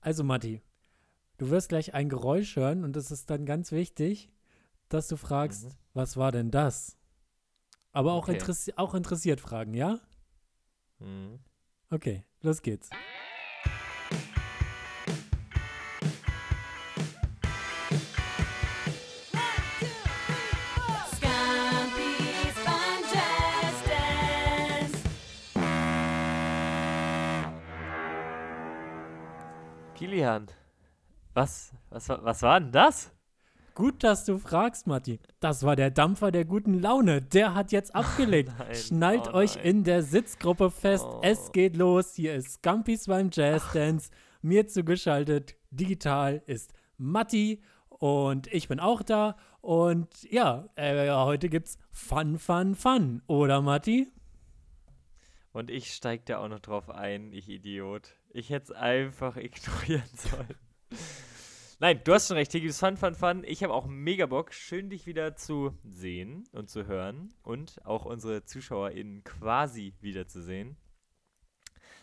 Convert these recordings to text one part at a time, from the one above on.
Also, Matti, du wirst gleich ein Geräusch hören und es ist dann ganz wichtig, dass du fragst, Mhm. was war denn das? Aber auch, Okay. interessi auch interessiert fragen, ja? Mhm. Okay, los geht's. Kilian, was, was, wa- was war denn das? Gut, dass du fragst, Matti. Das war der Dampfer der guten Laune. Der hat jetzt abgelegt. Nein, Schnallt oh euch nein. in der Sitzgruppe fest. Oh. Es geht los. Hier ist Scampis beim Jazz Dance. Mir zugeschaltet, digital, ist Matti. Und ich bin auch da. Und ja, äh, heute gibt's Fun, Fun, Fun. Oder, Matti? Und ich steig da auch noch drauf ein, ich Idiot. Ich hätte es einfach ignorieren sollen. Nein, du hast schon recht, hier gibt es Fun, Fun, Fun. Ich habe auch mega Bock, schön dich wieder zu sehen und zu hören und auch unsere ZuschauerInnen quasi wiederzusehen.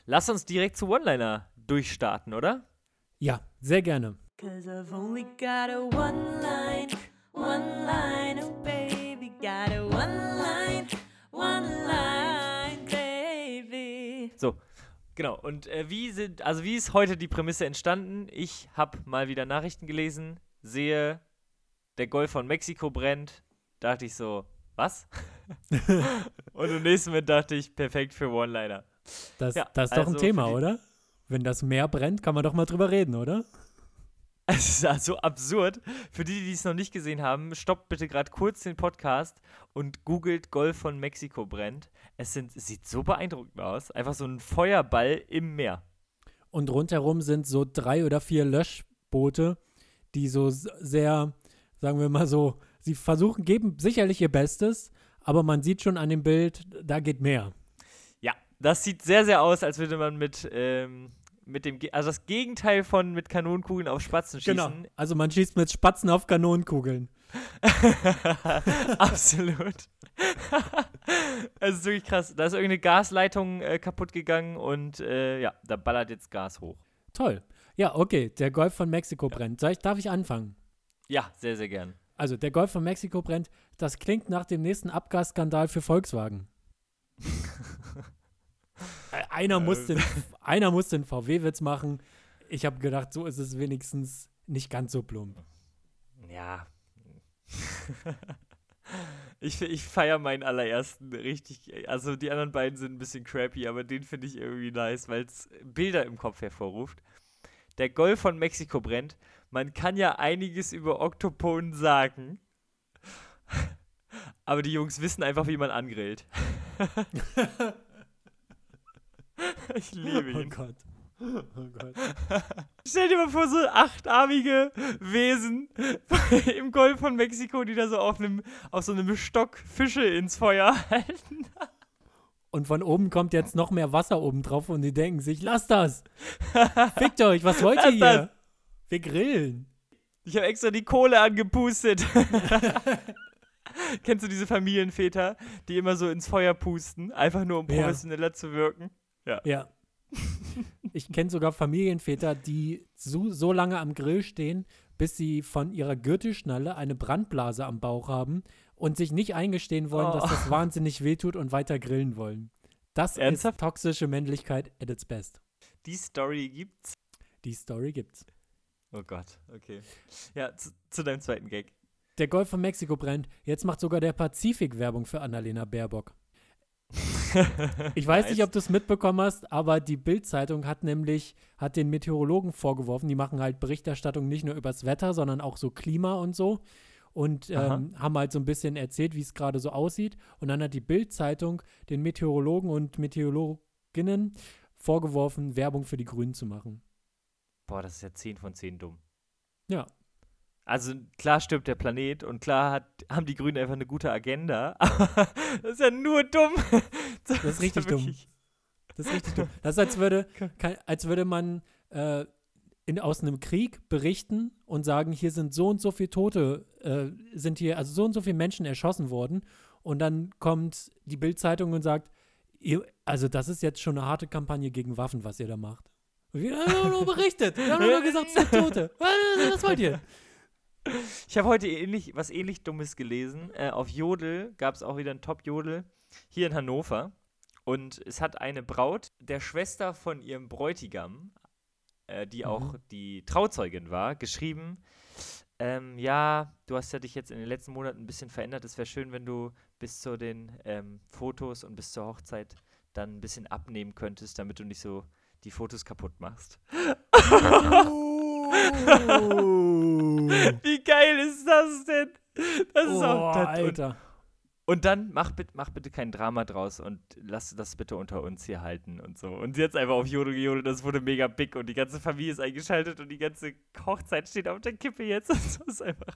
Lass uns direkt zu One-Liner durchstarten, oder? Ja, sehr gerne. Cause I've only got a one So, genau. Und äh, wie sind, also wie ist heute die Prämisse entstanden? Ich habe mal wieder Nachrichten gelesen, sehe, der Golf von Mexiko brennt. Dachte ich so, was? Und im nächsten Moment dachte ich, perfekt für One-Liner. Das, Ja, das ist doch ein also Thema, für die- oder? Wenn das Meer brennt, kann man doch mal drüber reden, oder? Es ist also absurd. Für die, die es noch nicht gesehen haben, stoppt bitte gerade kurz den Podcast und googelt Golf von Mexiko brennt. Es, sind, es sieht so beeindruckend aus. Einfach so ein Feuerball im Meer. Und rundherum sind so drei oder vier Löschboote, die so sehr, sagen wir mal so, sie versuchen, geben sicherlich ihr Bestes, aber man sieht schon an dem Bild, da geht mehr. Ja, das sieht sehr, sehr aus, als würde man mit, ähm, mit dem, Ge- also das Gegenteil von mit Kanonenkugeln auf Spatzen schießen. Also man schießt mit Spatzen auf Kanonenkugeln. Absolut. Es ist wirklich krass. Da ist irgendeine Gasleitung äh, kaputt gegangen und äh, ja, da ballert jetzt Gas hoch. Toll. Ja, okay, der Golf von Mexiko brennt. Soll ich, darf ich anfangen? Ja, sehr, sehr gern. Also, der Golf von Mexiko brennt, das klingt nach dem nächsten Abgasskandal für Volkswagen. Äh, einer, muss den, einer muss den VW-Witz machen. Ich habe gedacht, so ist es wenigstens nicht ganz so plump. Ja. ich ich feiere meinen allerersten richtig. Also die anderen beiden sind ein bisschen crappy, aber den finde ich irgendwie nice, weil es Bilder im Kopf hervorruft. Der Golf von Mexiko brennt. Man kann ja einiges über Oktoponen sagen. Aber die Jungs wissen einfach, wie man angrillt. ich liebe Oh ihn. Gott. Oh Gott. Stell dir mal vor, so achtarmige Wesen im Golf von Mexiko, die da so auf, einem, auf so einem Stock Fische ins Feuer halten. Und von oben kommt jetzt noch mehr Wasser oben drauf und die denken sich, lasst das. Fickt euch, was wollt ihr Lass hier? Wir grillen. Ich habe extra die Kohle angepustet. Kennst du diese Familienväter, die immer so ins Feuer pusten, einfach nur um Ja. professioneller zu wirken? Ja. Ich kenne sogar Familienväter, die so, so lange am Grill stehen, bis sie von ihrer Gürtelschnalle eine Brandblase am Bauch haben und sich nicht eingestehen wollen, dass Oh. das wahnsinnig wehtut und weiter grillen wollen. Das Ernsthaft? ist toxische Männlichkeit at its best. Die Story gibt's. Die Story gibt's. Oh Gott, okay. Ja, zu, zu deinem zweiten Gag. Der Golf von Mexiko brennt. Jetzt macht sogar der Pazifik Werbung für Annalena Baerbock. Ich weiß nicht, ob du es mitbekommen hast, aber die Bild-Zeitung hat nämlich hat den Meteorologen vorgeworfen, die machen halt Berichterstattung nicht nur übers Wetter, sondern auch so Klima und so. Und ähm, haben halt so ein bisschen erzählt, wie es gerade so aussieht. Und dann hat die Bild-Zeitung den Meteorologen und Meteorologinnen vorgeworfen, Werbung für die Grünen zu machen. Boah, das ist ja 10 von 10 dumm. Ja. Also klar stirbt der Planet und klar hat, haben die Grünen einfach eine gute Agenda, aber das ist ja nur dumm. Das, ist richtig ja dumm. wirklich- Das ist richtig dumm. Das ist, als würde, als würde man äh, in, aus einem Krieg berichten und sagen, hier sind so und so viele Tote, äh, sind hier, also so und so viele Menschen erschossen worden. Und dann kommt die Bild-Zeitung und sagt, ihr, also das ist jetzt schon eine harte Kampagne gegen Waffen, was ihr da macht. Wir haben nur berichtet. Wir haben nur gesagt, es sind Tote. Was, was wollt ihr? Ich habe heute ähnlich, was ähnlich Dummes gelesen. Äh, auf Jodel gab es auch wieder einen Top-Jodel hier in Hannover. Und es hat eine Braut der Schwester von ihrem Bräutigam, äh, die auch Mhm. die Trauzeugin war, geschrieben, ähm, ja, du hast ja dich jetzt in den letzten Monaten ein bisschen verändert. Es wäre schön, wenn du bis zu den ähm, Fotos und bis zur Hochzeit dann ein bisschen abnehmen könntest, damit du nicht so die Fotos kaputt machst. Wie geil ist das denn? Das ist Oh, auch das, Alter. und dann mach, mach bitte kein Drama draus und lass das bitte unter uns hier halten und so. Und jetzt einfach auf Jodel gejodelt, das wurde mega big und die ganze Familie ist eingeschaltet und die ganze Hochzeit steht auf der Kippe jetzt. Das ist einfach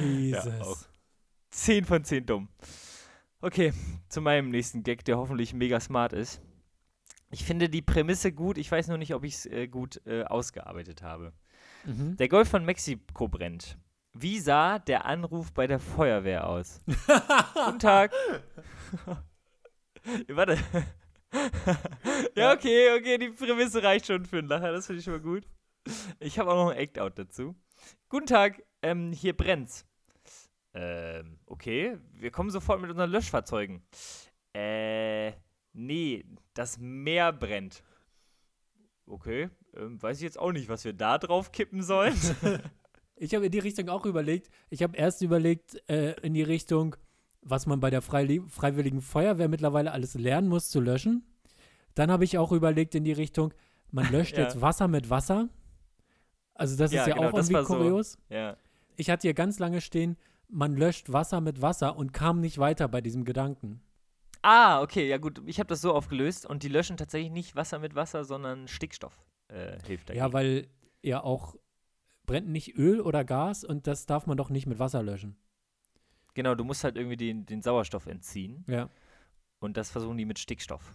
Jesus. auch. 10 von 10 dumm. Okay, zu meinem nächsten Gag, der hoffentlich mega smart ist. Ich finde die Prämisse gut, ich weiß nur nicht, ob ich es äh, gut äh, ausgearbeitet habe. Mhm. Der Golf von Mexiko brennt. Wie sah der Anruf bei der Feuerwehr aus? Guten Tag. Warte. ja, okay, okay, die Prämisse reicht schon für einen Lacher, das finde ich schon mal gut. Ich habe auch noch ein Act-Out dazu. Guten Tag, ähm, hier brennt's. Ähm, okay, wir kommen sofort mit unseren Löschfahrzeugen. Äh, nee, das Meer brennt. Okay, ähm, weiß ich jetzt auch nicht, was wir da drauf kippen sollen. Ich habe in die Richtung auch überlegt. Ich habe erst überlegt, äh, in die Richtung, was man bei der Freili Freiwilligen Feuerwehr mittlerweile alles lernen muss zu löschen. Dann habe ich auch überlegt in die Richtung, man löscht Ja. jetzt Wasser mit Wasser. Also das Ja, ist ja genau, auch irgendwie war so. kurios. ja. Ich hatte hier ganz lange stehen, man löscht Wasser mit Wasser und kam nicht weiter bei diesem Gedanken. Ah, okay, ja gut. Ich habe das so aufgelöst und die löschen tatsächlich nicht Wasser mit Wasser, sondern Stickstoff äh, hilft dagegen. Ja, weil ja auch brennt nicht Öl oder Gas und das darf man doch nicht mit Wasser löschen. genau, du musst halt irgendwie den, den Sauerstoff entziehen Ja. und das versuchen die mit Stickstoff.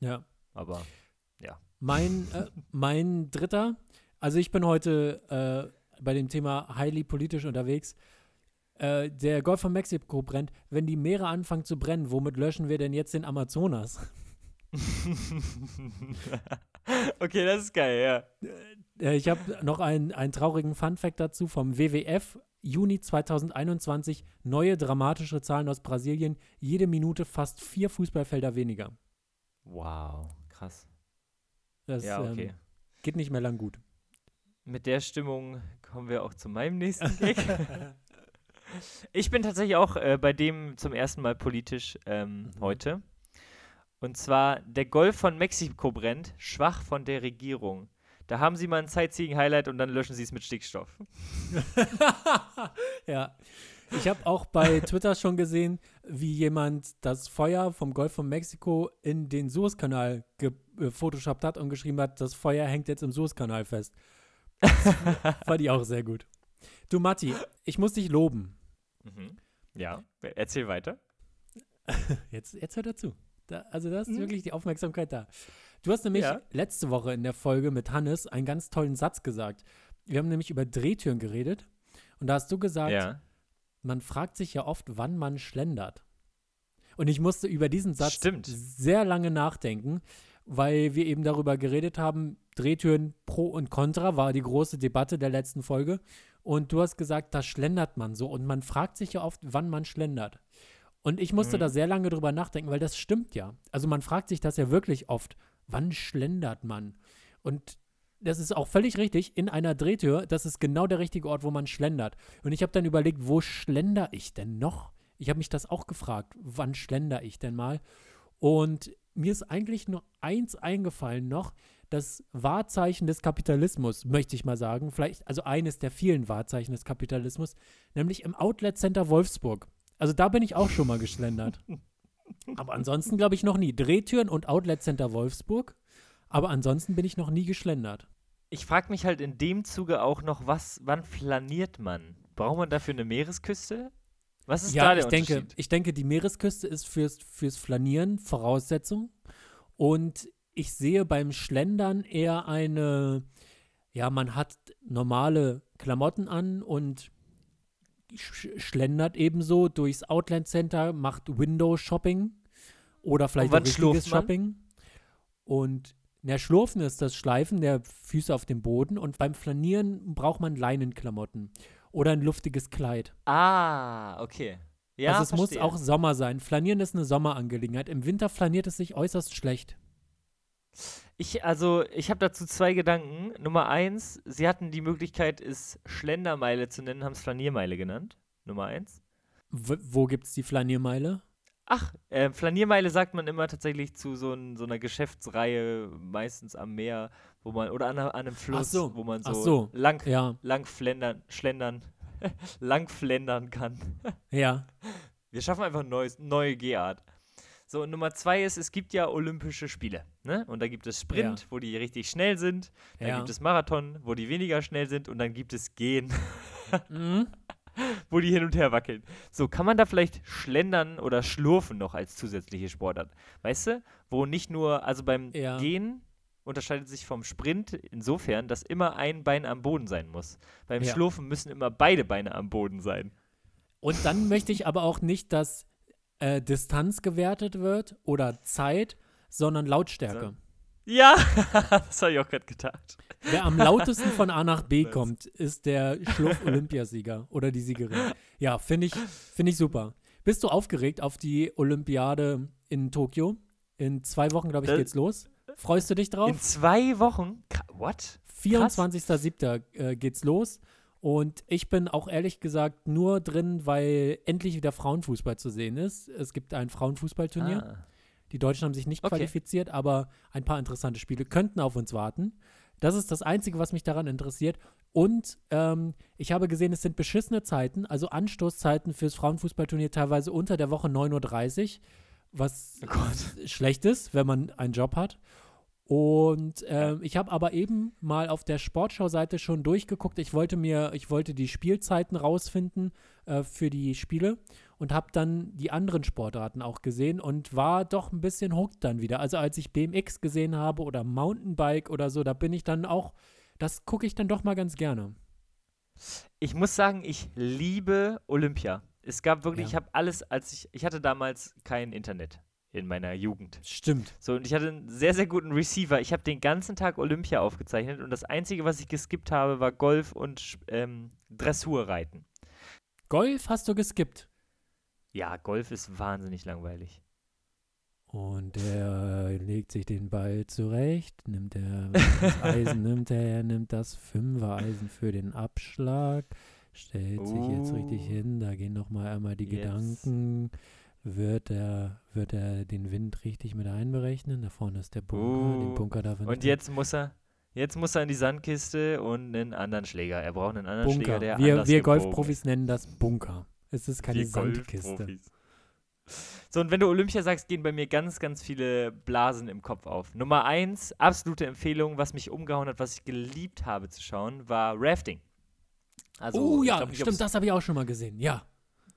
Ja. Aber Mein, äh, mein dritter, also ich bin heute äh, bei dem Thema highly politisch unterwegs. Äh, der Golf von Mexiko brennt. Wenn die Meere anfangen zu brennen, womit löschen wir denn jetzt den Amazonas? okay, das ist geil, ja. Äh, ich habe noch einen, einen traurigen Funfact dazu vom WWF. Juni 2021, neue dramatische Zahlen aus Brasilien. Jede Minute fast vier Fußballfelder weniger. Wow, krass. Das ja, okay. ähm, geht nicht mehr lang gut. Mit der Stimmung kommen wir auch zu meinem nächsten Gag. ich bin tatsächlich auch äh, bei dem zum ersten Mal politisch ähm, Mhm. heute. Und zwar, der Golf von Mexiko brennt, schwach von der Regierung. Da haben sie mal ein Sightseeing-Highlight und dann löschen sie es mit Stickstoff. ja. Ich habe auch bei Twitter schon gesehen, wie jemand das Feuer vom Golf von Mexiko in den Suezkanal gefotoshoppt hat und geschrieben hat, das Feuer hängt jetzt im Suezkanal fest. Das fand ich auch sehr gut. Du, Matti, ich muss dich loben. Mhm. Ja, erzähl weiter. Jetzt, jetzt hör dazu. Da, also da ist Mhm. wirklich die Aufmerksamkeit da. Du hast nämlich Ja. letzte Woche in der Folge mit Hannes einen ganz tollen Satz gesagt. Wir haben nämlich über Drehtüren geredet und da hast du gesagt, Ja. man fragt sich ja oft, wann man schlendert. Und ich musste über diesen Satz Stimmt. sehr lange nachdenken, weil wir eben darüber geredet haben, Drehtüren pro und contra war die große Debatte der letzten Folge. Und du hast gesagt, da schlendert man so. Und man fragt sich ja oft, wann man schlendert. Und ich musste Mhm. da sehr lange drüber nachdenken, weil das stimmt ja. Also man fragt sich das ja wirklich oft, wann schlendert man? Und das ist auch völlig richtig, in einer Drehtür, das ist genau der richtige Ort, wo man schlendert. Und ich habe dann überlegt, wo schlender ich denn noch? Ich habe mich das auch gefragt, wann schlender ich denn mal? Und mir ist eigentlich nur eins eingefallen noch, das Wahrzeichen des Kapitalismus, möchte ich mal sagen, vielleicht, also eines der vielen Wahrzeichen des Kapitalismus, nämlich im Outlet Center Wolfsburg. Also da bin ich auch schon mal geschlendert. Aber ansonsten glaube ich noch nie. Drehtüren und Outlet Center Wolfsburg. Aber ansonsten bin ich noch nie geschlendert. Ich frage mich halt in dem Zuge auch noch, was, wann flaniert man? Braucht man dafür eine Meeresküste? Was ist da ja, der ich denke, ich denke, die Meeresküste ist fürs, fürs Flanieren Voraussetzung. Und ich sehe beim Schlendern eher eine, ja, man hat normale Klamotten an und schlendert ebenso durchs Outlet Center, macht Window Shopping oder vielleicht auch richtiges? Shopping. Und Na, Schlurfen ist das Schleifen der Füße auf dem Boden und beim Flanieren braucht man Leinenklamotten oder ein luftiges Kleid. Ah, okay. Ja, also es muss verstehe. auch Sommer sein. Flanieren ist eine Sommerangelegenheit. Im Winter flaniert es sich äußerst schlecht. Ich, also, ich habe dazu zwei Gedanken. Nummer eins, sie hatten die Möglichkeit, es Schlendermeile zu nennen, haben es Flaniermeile genannt. Nummer eins. W wo gibt's die Flaniermeile? Ach, äh, Flaniermeile sagt man immer tatsächlich zu so, ein, so einer Geschäftsreihe, meistens am Meer, wo man, oder an, an einem Fluss, so, wo man so, so, lang, Ja, lang flendern, schlendern, lang flendern kann. ja. Wir schaffen einfach ein neues, neue Gehart. So, Nummer zwei ist, es gibt ja Olympische Spiele. Ne? Und da gibt es Sprint, Ja. wo die richtig schnell sind. Dann Ja. gibt es Marathon, wo die weniger schnell sind. Und dann gibt es Gehen, Mhm. wo die hin und her wackeln. So, kann man da vielleicht Schlendern oder Schlurfen noch als zusätzliche Sportart? Weißt du? Wo nicht nur, also beim Ja. Gehen unterscheidet sich vom Sprint insofern, dass immer ein Bein am Boden sein muss. Beim. Schlurfen müssen immer beide Beine am Boden sein. Und dann möchte ich aber auch nicht, dass äh, Distanz gewertet wird oder Zeit, sondern Lautstärke. Ja, das habe ich auch gerade gedacht. Wer am lautesten von A nach B kommt, ist der Schlurf-Olympiasieger oder die Siegerin. Ja, finde ich, finde ich super. Bist du aufgeregt auf die Olympiade in Tokio? In zwei Wochen, glaube ich, Das- geht's los. Freust du dich In drauf? zwei Wochen? What? 24.07. Äh, geht's los. Und ich bin auch ehrlich gesagt nur drin, weil endlich wieder Frauenfußball zu sehen ist. Es gibt ein Frauenfußballturnier. Ah. Die Deutschen haben sich nicht Okay. qualifiziert, aber ein paar interessante Spiele könnten auf uns warten. Das ist das Einzige, was mich daran interessiert. Und ähm, ich habe gesehen, es sind beschissene Zeiten, also Anstoßzeiten fürs Frauenfußballturnier teilweise unter der Woche 9.30 Uhr, was Oh schlecht ist, wenn man einen Job hat. Und ähm, ich habe aber eben mal auf der Sportschau-Seite schon durchgeguckt. Ich wollte mir, ich wollte die Spielzeiten rausfinden äh, für die Spiele und habe dann die anderen Sportarten auch gesehen und war doch ein bisschen hooked dann wieder. Also als ich BMX gesehen habe oder Mountainbike oder so, da bin ich dann auch, das gucke ich dann doch mal ganz gerne. Ich muss sagen, ich liebe Olympia. Es gab wirklich, Ja. ich habe alles, als ich, ich hatte damals kein Internet in meiner Jugend. Stimmt. So, und ich hatte einen sehr, sehr guten Receiver. Ich habe den ganzen Tag Olympia aufgezeichnet und das Einzige, was ich geskippt habe, war Golf und ähm, Dressurreiten. Golf hast du geskippt. Ja, Golf ist wahnsinnig langweilig. Und er legt sich den Ball zurecht, nimmt er das Eisen, nimmt er, nimmt das Fünfer-Eisen für den Abschlag, stellt sich jetzt richtig Oh. hin, da gehen nochmal einmal die Jetzt. Gedanken. Wird er, wird er den Wind richtig mit einberechnen? Da vorne ist der Bunker, den Oh. Bunker darf er Und nicht- jetzt muss er, jetzt muss er in die Sandkiste und einen anderen Schläger. Er braucht einen anderen Bunker. Schläger, der wir anders wir Golfprofis nennen das Bunker. Es ist keine Wir Sandkiste. So, und wenn du Olympia sagst, gehen bei mir ganz, ganz viele Blasen im Kopf auf. Nummer eins, absolute Empfehlung, was mich umgehauen hat, was ich geliebt habe zu schauen, war Rafting. Also, oh ja, glaub stimmt, das habe ich auch schon mal gesehen. Ja.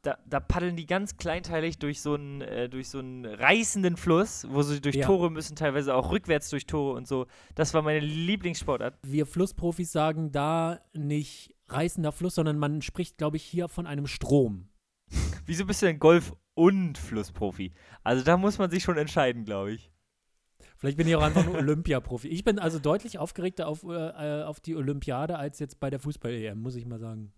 Da, da paddeln die ganz kleinteilig durch so einen, äh, durch so einen reißenden Fluss, wo sie durch Ja. Tore müssen, teilweise auch rückwärts durch Tore und so. Das war meine Lieblingssportart. wir Flussprofis sagen da nicht reißender Fluss, sondern man spricht, glaube ich, hier von einem Strom. Wieso bist du denn Golf- und Flussprofi? Also da muss man sich schon entscheiden, glaube ich. Vielleicht bin ich auch einfach nur Olympiaprofi. Ich bin also deutlich aufgeregter auf, äh, auf die Olympiade als jetzt bei der Fußball-EM, muss ich mal sagen.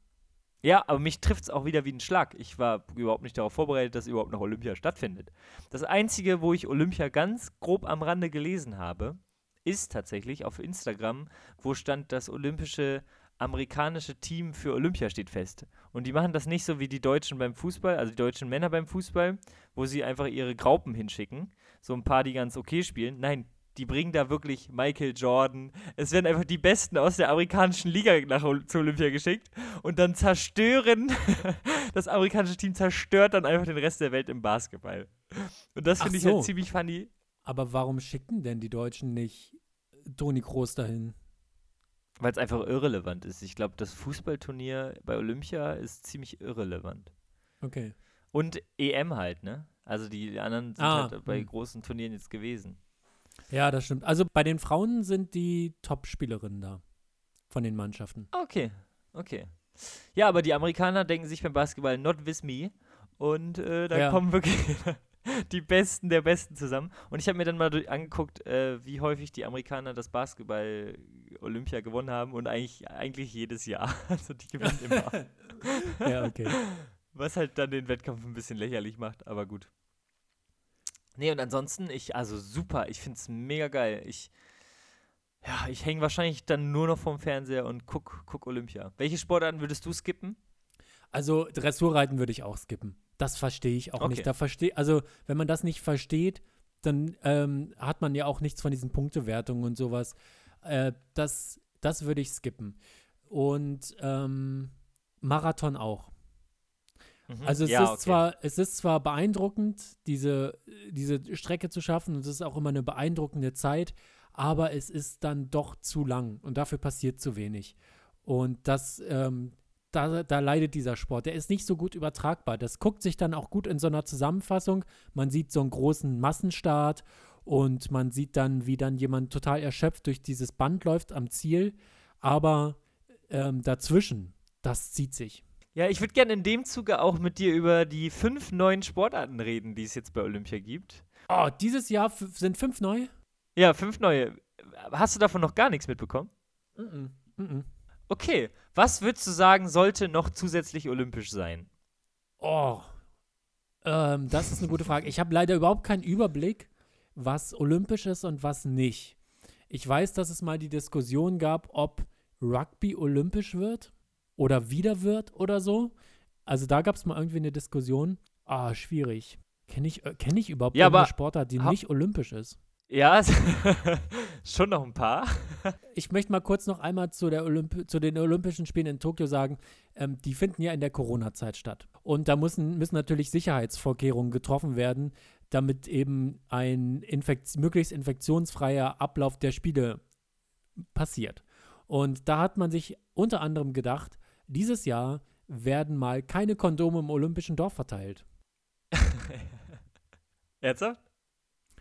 Ja, aber mich trifft es auch wieder wie ein Schlag. Ich war überhaupt nicht darauf vorbereitet, dass überhaupt noch Olympia stattfindet. Das Einzige, wo ich Olympia ganz grob am Rande gelesen habe, ist tatsächlich auf Instagram, wo stand, das olympische amerikanische Team für Olympia steht fest. Und die machen das nicht so wie die Deutschen beim Fußball, also die deutschen Männer beim Fußball, wo sie einfach ihre Graupen hinschicken. So ein paar, die ganz okay spielen. Nein, die bringen da wirklich Michael Jordan. Es werden einfach die Besten aus der amerikanischen Liga nach Ol- zu Olympia geschickt und dann zerstören, das amerikanische Team zerstört dann einfach den Rest der Welt im Basketball. Und das finde ich so. halt ziemlich funny. Aber warum schicken denn die Deutschen nicht Toni Kroos dahin? Weil es einfach irrelevant ist. Ich glaube, das Fußballturnier bei Olympia ist ziemlich irrelevant. Okay. Und EM halt, ne? Also die anderen sind Ah, halt bei hm. großen Turnieren jetzt gewesen. Ja, das stimmt. Also bei den Frauen sind die Top-Spielerinnen da. Von den Mannschaften. Okay, okay. Ja, aber die Amerikaner denken sich beim Basketball not with me. Und äh, da Ja. kommen wirklich. die Besten der Besten zusammen. Und ich habe mir dann mal angeguckt, äh, wie häufig die Amerikaner das Basketball-Olympia gewonnen haben. Und eigentlich, eigentlich jedes Jahr. Also die gewinnen immer. Ja, okay. Was halt dann den Wettkampf ein bisschen lächerlich macht, aber gut. Nee, und ansonsten, ich, also super, ich finde es mega geil. Ich, ja, ich hänge wahrscheinlich dann nur noch vorm Fernseher und guck, guck Olympia. Welche Sportarten würdest du skippen? Also Dressurreiten würde ich auch skippen. Das verstehe ich auch Okay. nicht. Da verstehe, also wenn man das nicht versteht, dann ähm, hat man ja auch nichts von diesen Punktewertungen und sowas. Äh, das, das würde ich skippen. Und ähm, Marathon auch. Mhm. Also es ja, ist okay. zwar, es ist zwar beeindruckend, diese, diese Strecke zu schaffen, und es ist auch immer eine beeindruckende Zeit, aber es ist dann doch zu lang und dafür passiert zu wenig. Und das, ähm, da, da leidet dieser Sport. Der ist nicht so gut übertragbar. Das guckt sich dann auch gut in so einer Zusammenfassung. Man sieht so einen großen Massenstart und man sieht dann, wie dann jemand total erschöpft durch dieses Band läuft am Ziel. Aber ähm, dazwischen, das zieht sich. Ja, ich würde gerne in dem Zuge auch mit dir über die fünf neuen Sportarten reden, die es jetzt bei Olympia gibt. Oh, dieses Jahr sind fünf neu? Ja, fünf neue. Hast du davon noch gar nichts mitbekommen? Mhm. Mhm. Okay, was würdest du sagen, sollte noch zusätzlich olympisch sein? Oh, ähm, das ist eine gute Frage. Ich habe leider überhaupt keinen Überblick, was olympisch ist und was nicht. Ich weiß, dass es mal die Diskussion gab, ob Rugby olympisch wird oder wieder wird oder so. Also da gab es mal irgendwie eine Diskussion. Ah, schwierig. Kenne ich, äh, kenn ich überhaupt Ja, aber Sportart, die nicht olympisch ist? Ja, schon noch ein paar. Ich möchte mal kurz noch einmal zu, der Olymp zu den Olympischen Spielen in Tokio sagen, ähm, die finden ja in der Corona-Zeit statt. Und da müssen, müssen natürlich Sicherheitsvorkehrungen getroffen werden, damit eben ein infekt möglichst infektionsfreier Ablauf der Spiele passiert. Und da hat man sich unter anderem gedacht, dieses Jahr werden mal keine Kondome im Olympischen Dorf verteilt. Ernsthaft?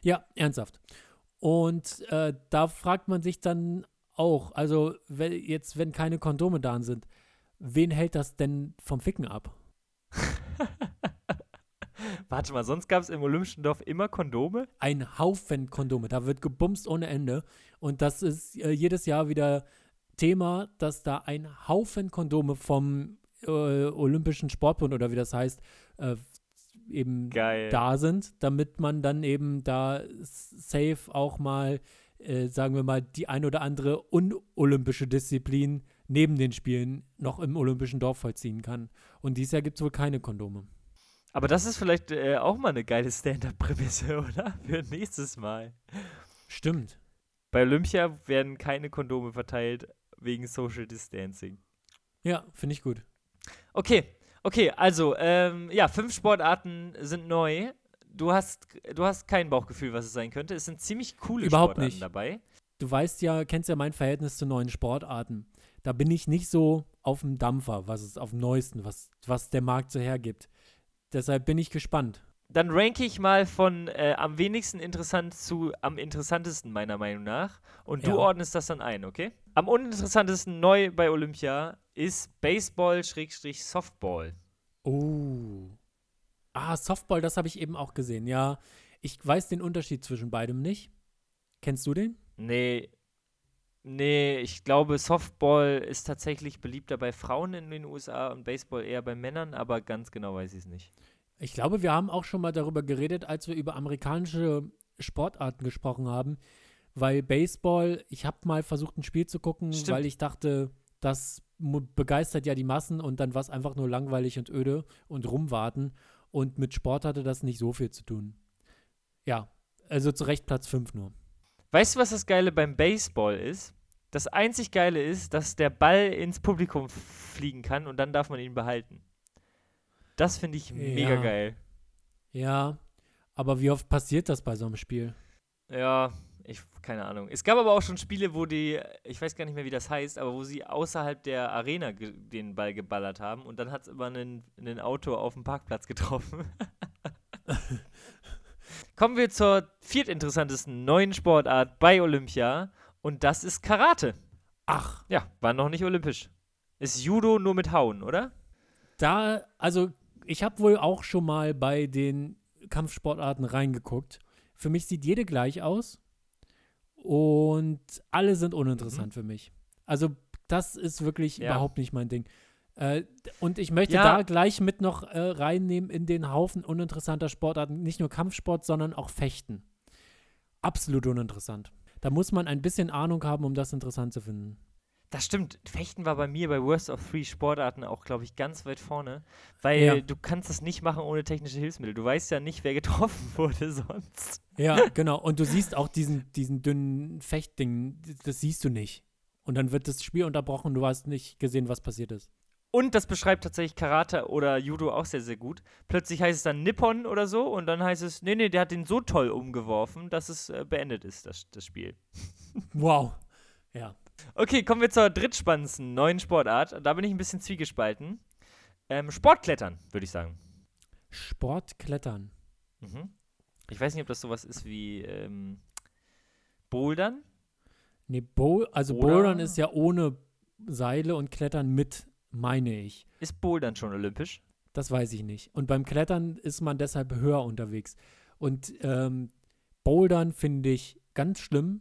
Ja, ernsthaft. Und äh, da fragt man sich dann auch, also wenn, jetzt, wenn keine Kondome da sind, wen hält das denn vom Ficken ab? Warte mal, sonst gab es im Olympischen Dorf immer Kondome? Ein Haufen Kondome, da wird gebumst ohne Ende. Und das ist äh, jedes Jahr wieder Thema, dass da ein Haufen Kondome vom äh, Olympischen Sportbund oder wie das heißt, äh, eben Geil. da sind, damit man dann eben da safe auch mal, äh, sagen wir mal, die ein oder andere unolympische Disziplin neben den Spielen noch im Olympischen Dorf vollziehen kann. Und dieses Jahr gibt es wohl keine Kondome. Aber das ist vielleicht äh, auch mal eine geile Stand-up-Prämisse, oder? Für nächstes Mal. Stimmt. Bei Olympia werden keine Kondome verteilt wegen Social Distancing. Ja, finde ich gut. Okay, okay, also, ähm, ja, fünf Sportarten sind neu. Du hast, du hast kein Bauchgefühl, was es sein könnte. Es sind ziemlich coole Überhaupt Sportarten nicht. dabei. Du weißt ja, kennst ja mein Verhältnis zu neuen Sportarten. Da bin ich nicht so auf dem Dampfer, was es auf dem neuesten, was, was der Markt so hergibt. Deshalb bin ich gespannt. Dann ranke ich mal von äh, am wenigsten interessant zu am interessantesten, meiner Meinung nach. Und du Ja. ordnest das dann ein, okay? Am uninteressantesten neu bei Olympia ist Baseball-Softball. Oh. Ah, Softball, das habe ich eben auch gesehen. Ja, ich weiß den Unterschied zwischen beidem nicht. Kennst du den? Nee. Nee, ich glaube, Softball ist tatsächlich beliebter bei Frauen in den USA und Baseball eher bei Männern, aber ganz genau weiß ich es nicht. Ich glaube, wir haben auch schon mal darüber geredet, als wir über amerikanische Sportarten gesprochen haben, weil Baseball, ich habe mal versucht, ein Spiel zu gucken, Stimmt. weil ich dachte, das begeistert ja die Massen und dann war es einfach nur langweilig und öde und rumwarten und mit Sport hatte das nicht so viel zu tun. Ja, also zu Recht Platz 5 nur. Weißt du, was das Geile beim Baseball ist? Das einzig Geile ist, dass der Ball ins Publikum fliegen kann und dann darf man ihn behalten. Das finde ich mega Ja. geil. Ja, aber wie oft passiert das bei so einem Spiel? Ja, keine Ahnung. Es gab aber auch schon Spiele, wo die, ich weiß gar nicht mehr, wie das heißt, aber wo sie außerhalb der Arena den Ball geballert haben und dann hat es immer einen, einen Auto auf dem Parkplatz getroffen. Kommen wir zur viertinteressantesten neuen Sportart bei Olympia und das ist Karate. Ach, Ja, war noch nicht olympisch. Ist Judo nur mit Hauen, oder? Da, also ich habe wohl auch schon mal bei den Kampfsportarten reingeguckt. Für mich sieht jede gleich aus und alle sind uninteressant für mich. Also das ist wirklich Ja. überhaupt nicht mein Ding. Äh, und ich möchte Ja. da gleich mit noch äh, reinnehmen in den Haufen uninteressanter Sportarten, nicht nur Kampfsport, sondern auch Fechten. Absolut uninteressant. Da muss man ein bisschen Ahnung haben, um das interessant zu finden. Das stimmt. Fechten war bei mir bei Worst of Three Sportarten auch, glaube ich, ganz weit vorne. Weil Ja. du kannst das nicht machen ohne technische Hilfsmittel. Du weißt ja nicht, wer getroffen wurde sonst. Ja, genau. Und du siehst auch diesen, diesen dünnen Fechtding, das siehst du nicht. Und dann wird das Spiel unterbrochen und du hast nicht gesehen, was passiert ist. Und das beschreibt tatsächlich Karate oder Judo auch sehr, sehr gut. Plötzlich heißt es dann Nippon oder so und dann heißt es, nee, nee, der hat den so toll umgeworfen, dass es äh, beendet ist, das, das Spiel. Wow. Ja. Okay, kommen wir zur drittspannendsten neuen Sportart. Da bin ich ein bisschen zwiegespalten. Ähm, Sportklettern, würde ich sagen. Sportklettern. Mhm. Ich weiß nicht, ob das sowas ist wie ähm, Bouldern. Nee, Bowl, also Oder- Bouldern ist ja ohne Seile und Klettern mit, meine ich. Ist Bouldern schon olympisch? Das weiß ich nicht. Und beim Klettern ist man deshalb höher unterwegs. Und ähm, Bouldern finde ich ganz schlimm.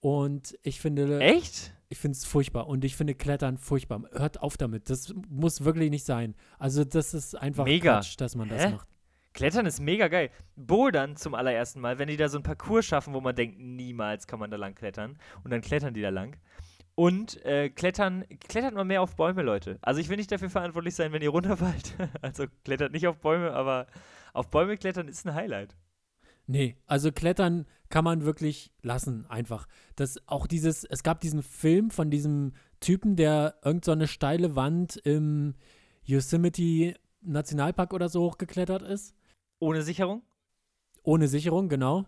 Und ich finde, Echt? ich finde es furchtbar. Und ich finde Klettern furchtbar. Hört auf damit. Das muss wirklich nicht sein. Also das ist einfach Mega. Quatsch, dass man das Hä? macht. Klettern ist mega geil. Bouldern zum allerersten Mal, wenn die da so ein Parcours schaffen, wo man denkt, niemals kann man da lang klettern. Und dann klettern die da lang. Und äh, klettern, klettert mal mehr auf Bäume, Leute. Also ich will nicht dafür verantwortlich sein, wenn ihr runterfallt. Also klettert nicht auf Bäume, aber auf Bäume klettern ist ein Highlight. Nee, also Klettern kann man wirklich lassen, einfach. Das auch dieses, es gab diesen Film von diesem Typen, der irgend so eine steile Wand im Yosemite Nationalpark oder so hochgeklettert ist. Ohne Sicherung? Ohne Sicherung, genau.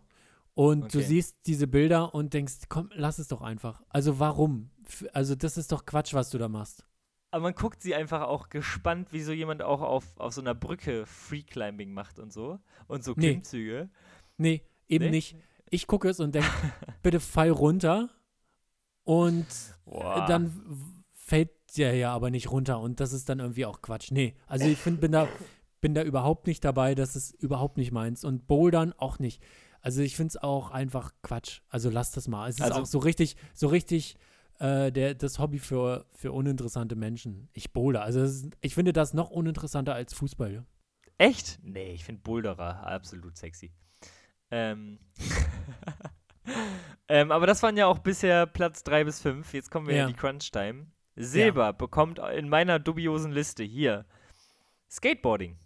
Und du Okay. siehst diese Bilder und denkst, komm, lass es doch einfach. Also warum? Also das ist doch Quatsch, was du da machst. Aber man guckt sie einfach auch gespannt, wie so jemand auch auf, auf so einer Brücke Freeclimbing macht und so. Und so. Klimmzüge. Nee, eben Nee? nicht. Ich gucke es und denke, bitte fall runter. Und Boah. dann fällt der ja aber nicht runter und das ist dann irgendwie auch Quatsch. Nee, also ich finde, bin da, bin da überhaupt nicht dabei, das ist überhaupt nicht meins und Bouldern auch nicht. Also ich finde es auch einfach Quatsch. Also lass das mal. Es ist Also- auch so richtig, so richtig äh, der, das Hobby für, für uninteressante Menschen. Ich boulder. Also ist, ich finde das noch uninteressanter als Fußball. Echt? Nee, ich finde Boulderer absolut sexy. Ähm. ähm, aber das waren ja auch bisher Platz 3 bis 5. Jetzt kommen wir Ja. in die Crunch-Time. Silber bekommt in meiner dubiosen Liste hier Skateboarding.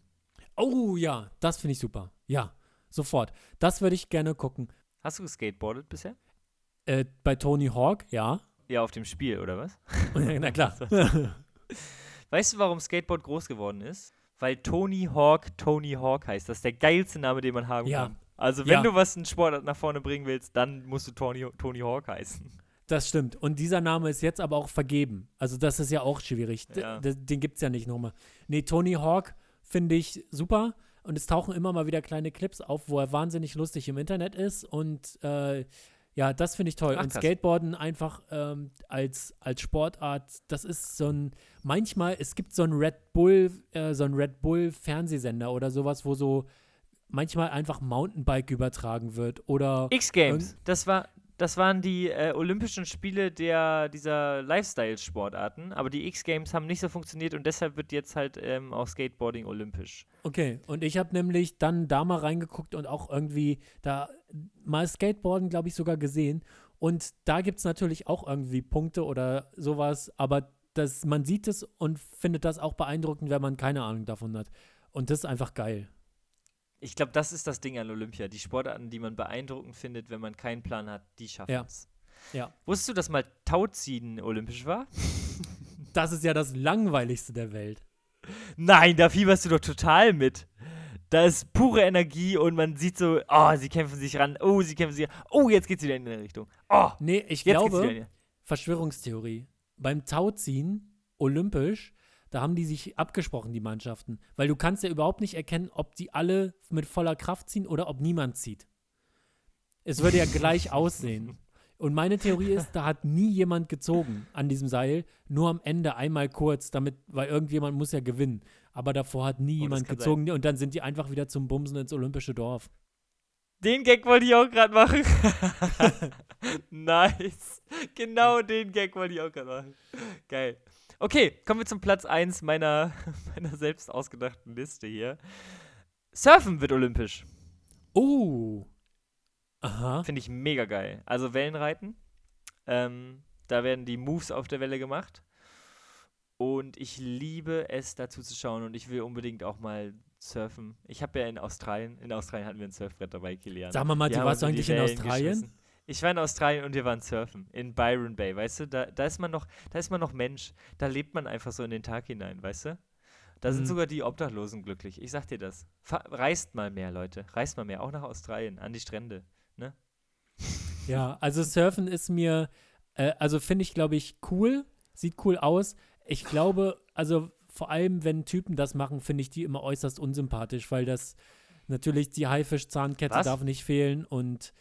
Oh ja, das finde ich super. Ja, sofort. Das würde ich gerne gucken. Hast du geskateboardet bisher? Äh, bei Tony Hawk, ja. Ja, auf dem Spiel, oder was? Na klar. Weißt du, warum Skateboard groß geworden ist? Weil Tony Hawk Tony Hawk heißt. Das ist der geilste Name, den man haben Ja. kann. Also, wenn Ja. du was in Sport nach vorne bringen willst, dann musst du Tony, Tony Hawk heißen. Das stimmt. Und dieser Name ist jetzt aber auch vergeben. Also das ist ja auch schwierig. Ja. Den gibt es ja nicht nochmal. Nee, Tony Hawk finde ich super. Und es tauchen immer mal wieder kleine Clips auf, wo er wahnsinnig lustig im Internet ist. Und äh, ja, das finde ich toll. Ach, und. Skateboarden einfach ähm, als, als Sportart, das ist so ein, manchmal, es gibt so ein Red Bull, äh, so ein Red Bull Fernsehsender oder sowas, wo so manchmal einfach Mountainbike übertragen wird. Oder X-Games, das, war, das waren die äh, Olympischen Spiele der, dieser Lifestyle-Sportarten, aber die X-Games haben nicht so funktioniert und deshalb wird jetzt halt ähm, auch Skateboarding olympisch. Okay, und ich habe nämlich dann da mal reingeguckt und auch irgendwie da mal Skateboarden, glaube ich, sogar gesehen. Und da gibt es natürlich auch irgendwie Punkte oder sowas, aber das, man sieht es und findet das auch beeindruckend, wenn man keine Ahnung davon hat. Und das ist einfach geil. Ich glaube, das ist das Ding an Olympia. Die Sportarten, die man beeindruckend findet, wenn man keinen Plan hat, die schaffen Ja. es. Ja. Wusstest du, dass mal Tauziehen olympisch war? Das ist ja das Langweiligste der Welt. Nein, da fieberst du doch total mit. Da ist pure Energie und man sieht so, oh, sie kämpfen sich ran, oh, sie kämpfen sich ran, oh, jetzt geht's wieder in eine Richtung. Oh, Nee, ich glaube, Verschwörungstheorie. Beim Tauziehen, olympisch, da haben die sich abgesprochen, die Mannschaften. Weil du kannst ja überhaupt nicht erkennen, ob die alle mit voller Kraft ziehen oder ob niemand zieht. Es würde ja gleich aussehen. Und meine Theorie ist, da hat nie jemand gezogen an diesem Seil, nur am Ende einmal kurz, damit, weil irgendjemand muss ja gewinnen. aber davor hat nie Oh, jemand gezogen und dann sind die einfach wieder zum Bumsen ins Olympische Dorf. Den Gag wollte ich auch gerade machen. nice. Genau den Gag wollte ich auch gerade machen. Geil. Okay, kommen wir zum Platz 1 meiner, meiner selbst ausgedachten Liste hier. Surfen wird olympisch. Oh. Aha. Finde ich mega geil. Also Wellenreiten. Ähm, da werden die Moves auf der Welle gemacht. Und ich liebe es, dazu zu schauen. Und ich will unbedingt auch mal surfen. Ich habe ja in Australien, in Australien hatten wir ein Surfbrett dabei, Kilian. Sag mal, Matti, Wir warst du die eigentlich in Australien? geschmissen. Ich war in Australien und wir waren surfen. In Byron Bay, weißt du? Da, da, ist man noch, da ist man noch Mensch. Da lebt man einfach so in den Tag hinein, weißt du? Da sind Mhm. sogar die Obdachlosen glücklich. Ich sag dir das. Reist mal mehr, Leute. Reist mal mehr. Auch nach Australien, an die Strände. Ja, also Surfen ist mir, äh, also finde ich, glaube ich, cool. Sieht cool aus. Ich glaube, also vor allem, wenn Typen das machen, finde ich die immer äußerst unsympathisch, weil das natürlich die Haifisch-Zahnkette darf nicht fehlen und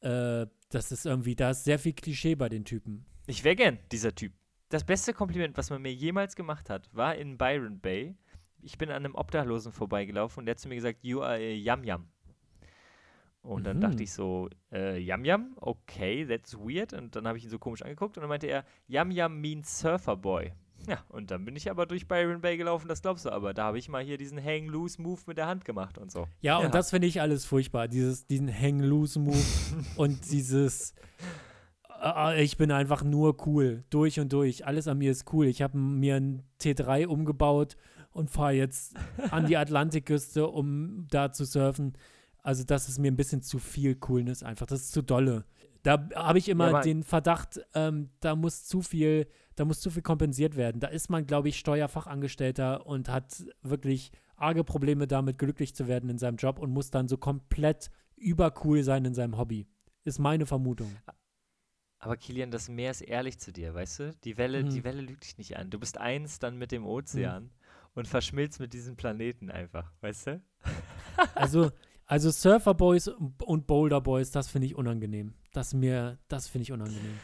äh, das ist irgendwie, da ist sehr viel Klischee bei den Typen. Ich wäre gern dieser Typ. Das beste Kompliment, was man mir jemals gemacht hat, war in Byron Bay. Ich bin an einem Obdachlosen vorbeigelaufen und der hat zu mir gesagt, you are a Yam Yam. Und dann Mhm. dachte ich so, äh, Yam Yam? Okay, that's weird. Und dann habe ich ihn so komisch angeguckt und dann meinte er, Yam Yam means Surfer Boy. Ja, und dann bin ich aber durch Byron Bay gelaufen, das glaubst du aber. Da habe ich mal hier diesen Hang-Loose-Move mit der Hand gemacht und so. Ja, Ja. und das finde ich alles furchtbar. Dieses, diesen Hang-Loose-Move und dieses äh, ich bin einfach nur cool, durch und durch. Alles an mir ist cool. Ich habe mir ein T3 umgebaut und fahre jetzt an die Atlantikküste, um da zu surfen. Also das ist mir ein bisschen zu viel Coolness einfach. Das ist zu dolle. Da habe ich immer Ja, den Verdacht, ähm, da muss zu viel, da muss zu viel kompensiert werden. Da ist man, glaube ich, Steuerfachangestellter und hat wirklich arge Probleme damit, glücklich zu werden in seinem Job und muss dann so komplett übercool sein in seinem Hobby. Ist meine Vermutung. Aber Kilian, das Meer ist ehrlich zu dir, weißt du? Die Welle, Mhm. die Welle lügt dich nicht an. Du bist eins dann mit dem Ozean und verschmilzt mit diesem Planeten einfach, weißt du? Also, also Surfer Boys und Boulder Boys, das finde ich unangenehm. Das mir, das finde ich unangenehm.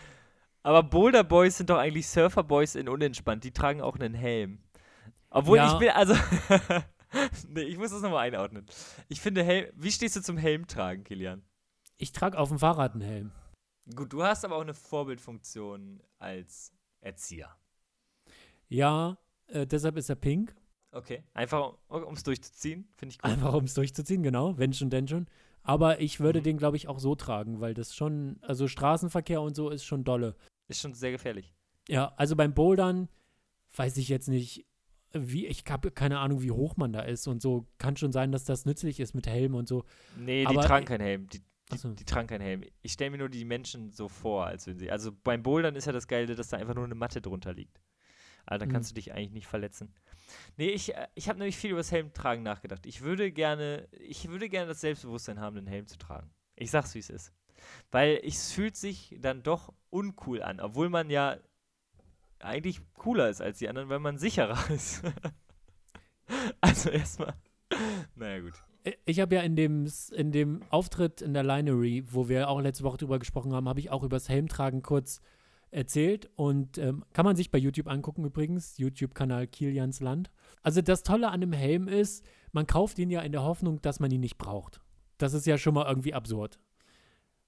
Aber Boulder Boys sind doch eigentlich Surfer Boys in unentspannt. Die tragen auch einen Helm. Obwohl Ja. ich bin, also. nee, ich muss das nochmal einordnen. Ich finde, Helm, wie stehst du zum Helm tragen, Kilian? Ich trage auf dem Fahrrad einen Helm. Gut, du hast aber auch eine Vorbildfunktion als Erzieher. Ja, äh, deshalb ist er pink. Okay. Einfach, um es durchzuziehen, finde ich gut. Einfach um es durchzuziehen, genau. Wenn schon, denn schon. Aber ich würde Mhm. den, glaube ich, auch so tragen, weil das schon, also Straßenverkehr und so ist schon dolle. Ist schon sehr gefährlich. Ja, also beim Bouldern weiß ich jetzt nicht, wie, ich habe keine Ahnung, wie hoch man da ist und so. Kann schon sein, dass das nützlich ist mit Helm und so. Nee, die Aber, tragen keinen Helm. Die, die, so. die tragen keinen Helm. Ich stelle mir nur die Menschen so vor, als wenn sie. Also beim Bouldern ist ja das Geile, dass da einfach nur eine Matte drunter liegt. Aber dann Mhm. kannst du dich eigentlich nicht verletzen. Nee, ich, äh, ich habe nämlich viel über das Helmtragen nachgedacht. Ich würde gerne, ich würde gerne das Selbstbewusstsein haben, einen Helm zu tragen. Ich sag's, wie es ist. Weil es fühlt sich dann doch uncool an, obwohl man ja eigentlich cooler ist als die anderen, weil man sicherer ist. also erstmal. Naja, gut. Ich habe ja in dem, in dem Auftritt in der Linery, wo wir auch letzte Woche drüber gesprochen haben, habe ich auch über das Helmtragen kurz erzählt und ähm, kann man sich bei YouTube angucken übrigens, YouTube-Kanal Kilians Land. Also das Tolle an dem Helm ist, man kauft ihn ja in der Hoffnung, dass man ihn nicht braucht. Das ist ja schon mal irgendwie absurd.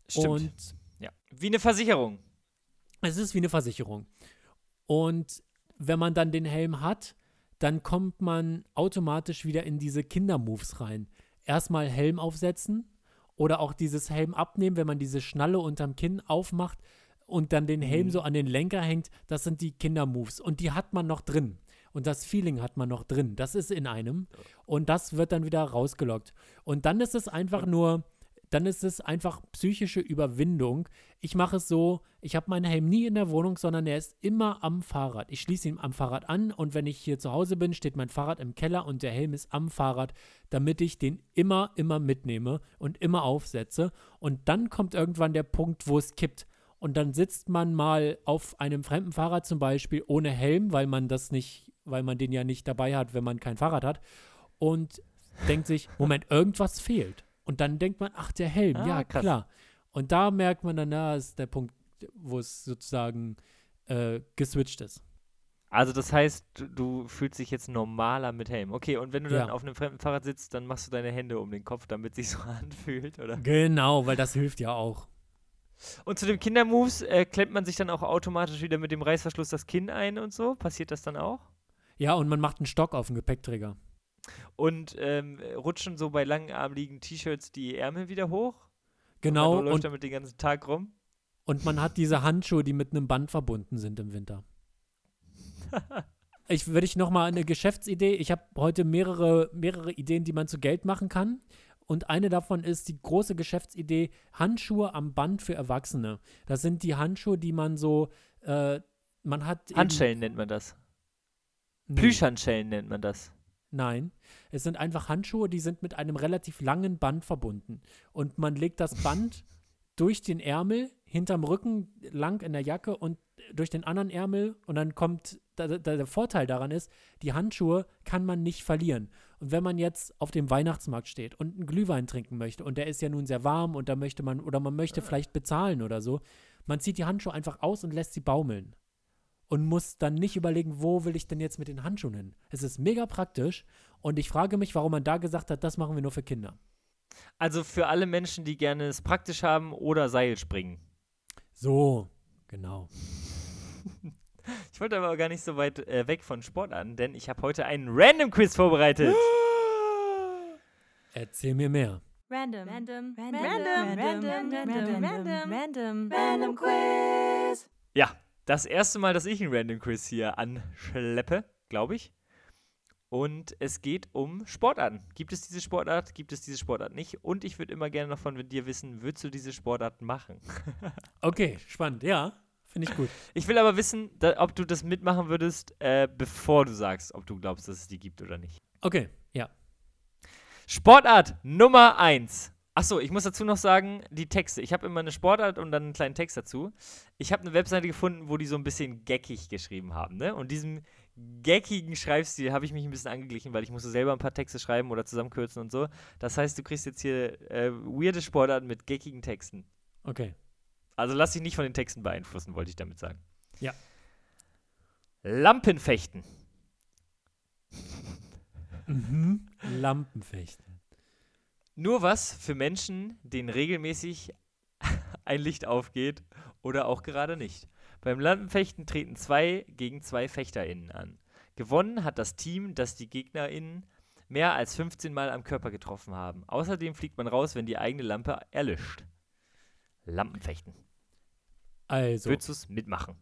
Stimmt. Und ja. Wie eine Versicherung. es ist wie eine Versicherung. Und wenn man dann den Helm hat, dann kommt man automatisch wieder in diese Kindermoves rein. Erstmal Helm aufsetzen oder auch dieses Helm abnehmen, wenn man diese Schnalle unterm Kinn aufmacht und dann den Helm Mhm. so an den Lenker hängt. Das sind die Kindermoves. Und die hat man noch drin. Und das Feeling hat man noch drin. Das ist in einem. Und das wird dann wieder rausgelockt. Und dann ist es einfach nur, dann ist es einfach psychische Überwindung. Ich mache es so, ich habe meinen Helm nie in der Wohnung, sondern er ist immer am Fahrrad. Ich schließe ihn am Fahrrad an und wenn ich hier zu Hause bin, steht mein Fahrrad im Keller und der Helm ist am Fahrrad, damit ich den immer, immer mitnehme und immer aufsetze. Und dann kommt irgendwann der Punkt, wo es kippt. Und dann sitzt man mal auf einem fremden Fahrrad zum Beispiel ohne Helm, weil man das nicht, weil man den ja nicht dabei hat, wenn man kein Fahrrad hat. Und denkt sich, Moment, irgendwas fehlt. Und dann denkt man, ach, der Helm, Ah, ja, krass. klar. Und da merkt man dann, na, ist der Punkt, wo es sozusagen äh, geswitcht ist. Also das heißt, du, du fühlst dich jetzt normaler mit Helm. Okay, und wenn du dann Ja. auf einem fremden Fahrrad sitzt, dann machst du deine Hände um den Kopf, damit sich so anfühlt, oder? Genau, weil das hilft ja auch. Und zu den Kindermoves äh, klemmt man sich dann auch automatisch wieder mit dem Reißverschluss das Kinn ein und so? Passiert das dann auch? Ja, und man macht einen Stock auf den Gepäckträger. Und ähm, rutschen so bei langarmligen T-Shirts die Ärmel wieder hoch? Genau, und man läuft und, damit den ganzen Tag rum? und man hat diese Handschuhe, die mit einem Band verbunden sind im Winter. Ich würde ich noch mal eine Geschäftsidee. Ich habe heute mehrere, mehrere Ideen, die man zu Geld machen kann. Und eine davon ist die große Geschäftsidee Handschuhe am Band für Erwachsene. Das sind die Handschuhe, die man so, äh, man hat Handschellen nennt man das. Nee. Plüschhandschellen nennt man das. Nein, es sind einfach Handschuhe, die sind mit einem relativ langen Band verbunden. Und man legt das Band durch den Ärmel, hinterm Rücken, lang in der Jacke und durch den anderen Ärmel. Und dann kommt, da, da, der Vorteil daran ist, die Handschuhe kann man nicht verlieren. Und wenn man jetzt auf dem Weihnachtsmarkt steht und einen Glühwein trinken möchte, und der ist ja nun sehr warm und da möchte man, oder man möchte vielleicht bezahlen oder so, man zieht die Handschuhe einfach aus und lässt sie baumeln und muss dann nicht überlegen, wo will ich denn jetzt mit den Handschuhen hin. Es ist mega praktisch und ich frage mich, warum man da gesagt hat, das machen wir nur für Kinder. Also für alle Menschen, die gerne es praktisch haben oder Seil springen. So, genau. Ich wollte aber gar nicht so weit äh, weg von Sport an, denn ich habe heute einen Random Quiz vorbereitet. Erzähl mir mehr. Random, random, random, random, random, random, random, random, random quiz. Das erste Mal, dass ich einen Random Quiz hier anschleppe, glaube ich. Und es geht um Sportarten. Gibt es diese Sportart? Gibt es diese Sportart nicht? Und ich würde immer gerne noch von dir wissen, würdest du diese Sportart machen? Okay, spannend. Ja, finde ich gut. Ich will aber wissen, da, ob du das mitmachen würdest, äh, bevor du sagst, ob du glaubst, dass es die gibt oder nicht. Okay, ja. Sportart Nummer 1. Achso, ich muss dazu noch sagen, die Texte. Ich habe immer eine Sportart und dann einen kleinen Text dazu. Ich habe eine Webseite gefunden, wo die so ein bisschen geckig geschrieben haben, ne? Und diesem geckigen Schreibstil habe ich mich ein bisschen angeglichen, weil ich musste selber ein paar Texte schreiben oder zusammenkürzen und so. Das heißt, du kriegst jetzt hier äh, weirde Sportarten mit geckigen Texten. Okay. Also lass dich nicht von den Texten beeinflussen, wollte ich damit sagen. Ja. Lampenfechten. Mhm. Lampenfechten. Nur was für Menschen, denen regelmäßig ein Licht aufgeht oder auch gerade nicht. Beim Lampenfechten treten zwei gegen zwei FechterInnen an. Gewonnen hat das Team, das die GegnerInnen mehr als 15 Mal am Körper getroffen haben. Außerdem fliegt man raus, wenn die eigene Lampe erlischt. Lampenfechten. Also, Würdest du es mitmachen?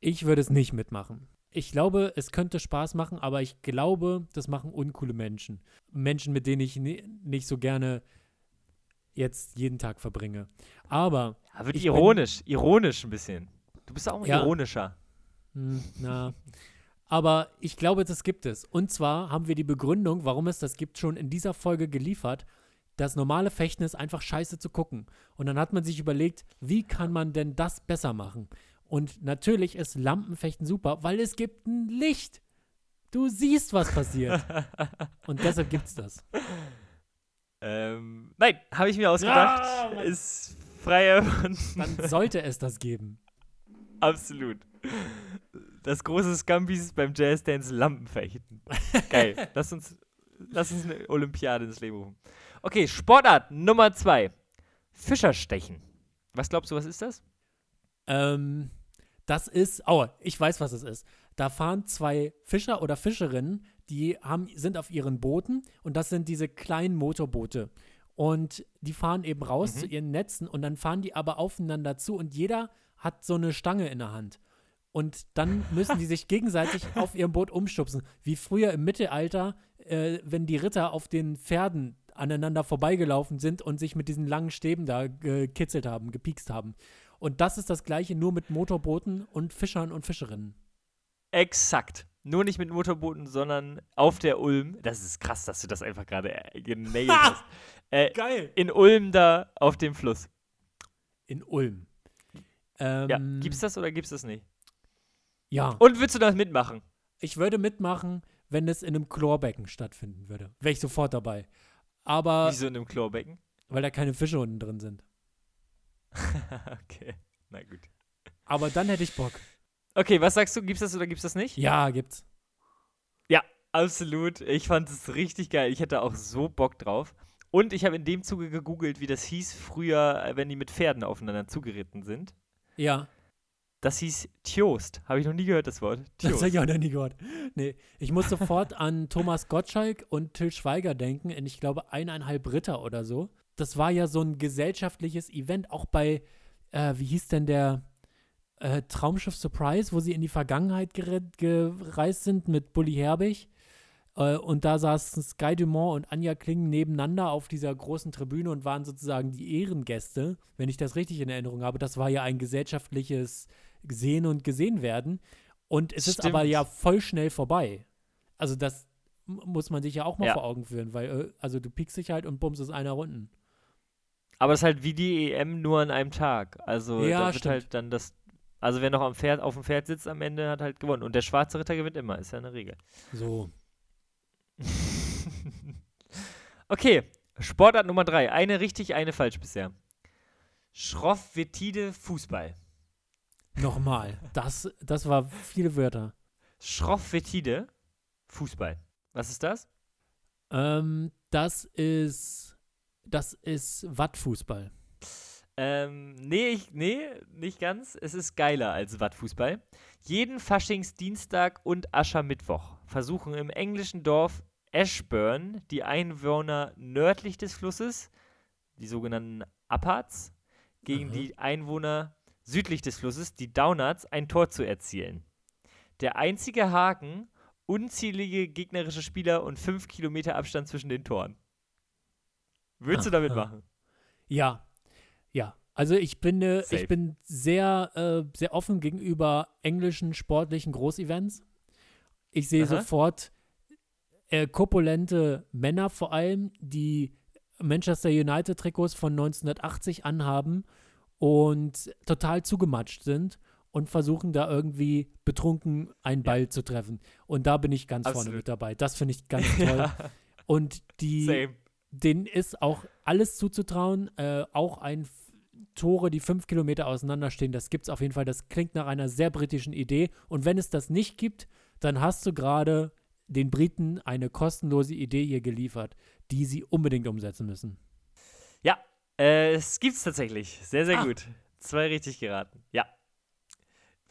ich würde es nicht mitmachen. Ich glaube, es könnte Spaß machen, aber ich glaube, das machen uncoole Menschen. Menschen, mit denen ich ni nicht so gerne jetzt jeden Tag verbringe. Aber, Ja, wird Ich bin- ironisch, ironisch ein bisschen. Du bist auch ein Ja. ironischer. hm, na. Aber ich glaube, das gibt es. Und zwar haben wir die Begründung, warum es das gibt, schon in dieser Folge geliefert. Das normale Fechten ist einfach scheiße zu gucken. Und dann hat man sich überlegt, wie kann man denn das besser machen? Und natürlich ist Lampenfechten super, weil es gibt ein Licht. Du siehst, was passiert. Und deshalb gibt's das. ähm, nein, habe ich mir ausgedacht. Ja, ist frei erfunden. Dann sollte es das geben. Absolut. Das große Scampis beim Jazzdance Lampenfechten. Geil. lass, uns, lass uns eine Olympiade ins Leben rufen. Okay, Sportart Nummer zwei. Fischerstechen. Was glaubst du, was ist das? Ähm, das ist, oh, ich weiß, was es ist. Da fahren zwei Fischer oder Fischerinnen, die haben, sind auf ihren Booten und das sind diese kleinen Motorboote. Und die fahren eben raus Mhm. zu ihren Netzen und dann fahren die aber aufeinander zu und jeder hat so eine Stange in der Hand. Und dann müssen die sich gegenseitig auf ihrem Boot umstupsen. Wie früher im Mittelalter, äh, wenn die Ritter auf den Pferden aneinander vorbeigelaufen sind und sich mit diesen langen Stäben da gekitzelt haben, gepiekst haben. Und das ist das gleiche nur mit Motorbooten und Fischern und Fischerinnen. Exakt. Nur nicht mit Motorbooten, sondern auf der Ulm. Das ist krass, dass du das einfach gerade äh, genailt hast. Äh, Geil. in Ulm da auf dem Fluss. In Ulm. Ähm, Ja, gibt's das oder gibt's das nicht? Ja, Und würdest du das mitmachen? ich würde mitmachen, wenn es in einem Chlorbecken stattfinden würde. Wäre ich sofort dabei. Aber, Wieso in einem Chlorbecken? weil da keine Fische unten drin sind. okay, na gut. Aber dann hätte ich Bock. Okay, was sagst du? Gibt's das oder gibt's das nicht? Ja, gibt's. Absolut. Ich fand es richtig geil. Ich hätte auch so Bock drauf. Und ich habe in dem Zuge gegoogelt, wie das hieß früher, äh, wenn die mit Pferden aufeinander zugeritten sind. Ja, Das hieß Tjost. Habe ich noch nie gehört, das Wort. das Tjost. habe ich auch noch nie gehört. Nee, ich muss sofort an Thomas Gottschalk und Till Schweiger denken, in ich glaube eineinhalb Ritter oder so. Das war ja so ein gesellschaftliches Event, auch bei, äh, wie hieß denn der äh, Traumschiff Surprise, wo sie in die Vergangenheit gere- gereist sind mit Bully Herbig. Äh, und da saßen Sky Dumont und Anja Kling nebeneinander auf dieser großen Tribüne und waren sozusagen die Ehrengäste, wenn ich das richtig in Erinnerung habe. Das war ja ein gesellschaftliches Sehen und Gesehen werden. Und es ist aber Stimmt. ja voll schnell vorbei. Also das muss man sich ja auch mal Ja. vor Augen führen, weil äh, also du piekst dich halt und bummst ist einer runden. Aber es ist halt wie die EM nur an einem Tag. Also Ja, da wird stimmt. halt dann das. Also wer noch am Pferd, auf dem Pferd sitzt am Ende, hat halt gewonnen. Und der schwarze Ritter gewinnt immer, ist ja eine Regel. So. okay, Sportart Nummer drei. Eine richtig, eine falsch bisher. Schroffvetide Fußball. Nochmal. Das, das war viele Wörter. Schroffvetide Fußball. Was ist das? Ähm, das ist das ist Wattfußball. Ähm, nee, ich, nee, nicht ganz. Es ist geiler als Wattfußball. Jeden Faschingsdienstag und Aschermittwoch versuchen im englischen Dorf Ashburn die Einwohner nördlich des Flusses, die sogenannten Uppards, gegen Aha. die Einwohner südlich des Flusses, die Downards, ein Tor zu erzielen. Der einzige Haken, unzählige gegnerische Spieler und fünf Kilometer Abstand zwischen den Toren. Würdest du damit Aha. machen? Ja, ja. Also ich bin, äh, ich bin sehr, äh, sehr offen gegenüber englischen sportlichen Großevents. Ich sehe Aha. sofort äh, korpulente Männer vor allem, die Manchester United Trikots von 1980 anhaben und total zugematscht sind und versuchen da irgendwie betrunken einen Ball zu treffen. Und da bin ich ganz vorne Absolut. mit dabei. Das finde ich ganz toll. Ja, Und die, same. Denen ist auch alles zuzutrauen. Äh, auch ein Tore, die fünf Kilometer auseinanderstehen, das gibt es auf jeden Fall. Das klingt nach einer sehr britischen Idee. Und wenn es das nicht gibt, dann hast du gerade den Briten eine kostenlose Idee hier geliefert, die sie unbedingt umsetzen müssen. Ja, äh, es gibt's tatsächlich. Sehr, sehr Ah. gut. Zwei richtig geraten. Ja.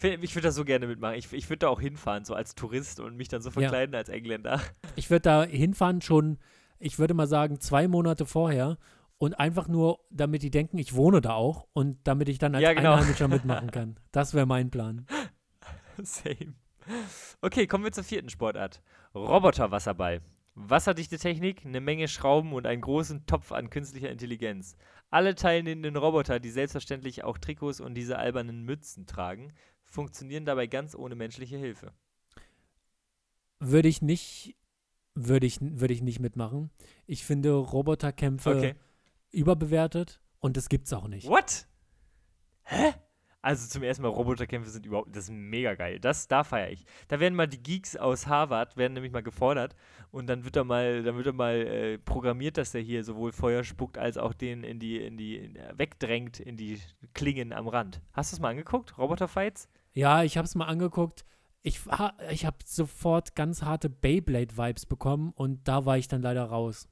Ich würde da so gerne mitmachen. Ich, ich würde da auch hinfahren, so als Tourist und mich dann so verkleiden als Engländer. Ich würde da hinfahren schon, ich würde mal sagen, zwei Monate vorher und einfach nur, damit die denken, ich wohne da auch und damit ich dann als Ja, genau. Einheimischer mitmachen kann. Das wäre mein Plan. Same. Okay, kommen wir zur vierten Sportart. Roboterwasserball. Wasserdichte Technik, eine Menge Schrauben und einen großen Topf an künstlicher Intelligenz. Alle teilnehmenden Roboter, die selbstverständlich auch Trikots und diese albernen Mützen tragen, funktionieren dabei ganz ohne menschliche Hilfe. Würde ich nicht, würde ich, würde ich nicht mitmachen. Ich finde Roboterkämpfe Okay. überbewertet und das gibt's auch nicht. What? Hä? Also zum ersten Mal Roboterkämpfe sind überhaupt, das ist mega geil. Das, da feiere ich. Da werden mal die Geeks aus Harvard, werden nämlich mal gefordert und dann wird er mal, dann wird er mal äh, programmiert, dass der hier sowohl Feuer spuckt, als auch den in die, in die, in, äh, wegdrängt in die Klingen am Rand. Hast du es mal angeguckt? Roboterfights? Ja, ich habe es mal angeguckt. Ich, ich habe sofort ganz harte Beyblade-Vibes bekommen und da war ich dann leider raus.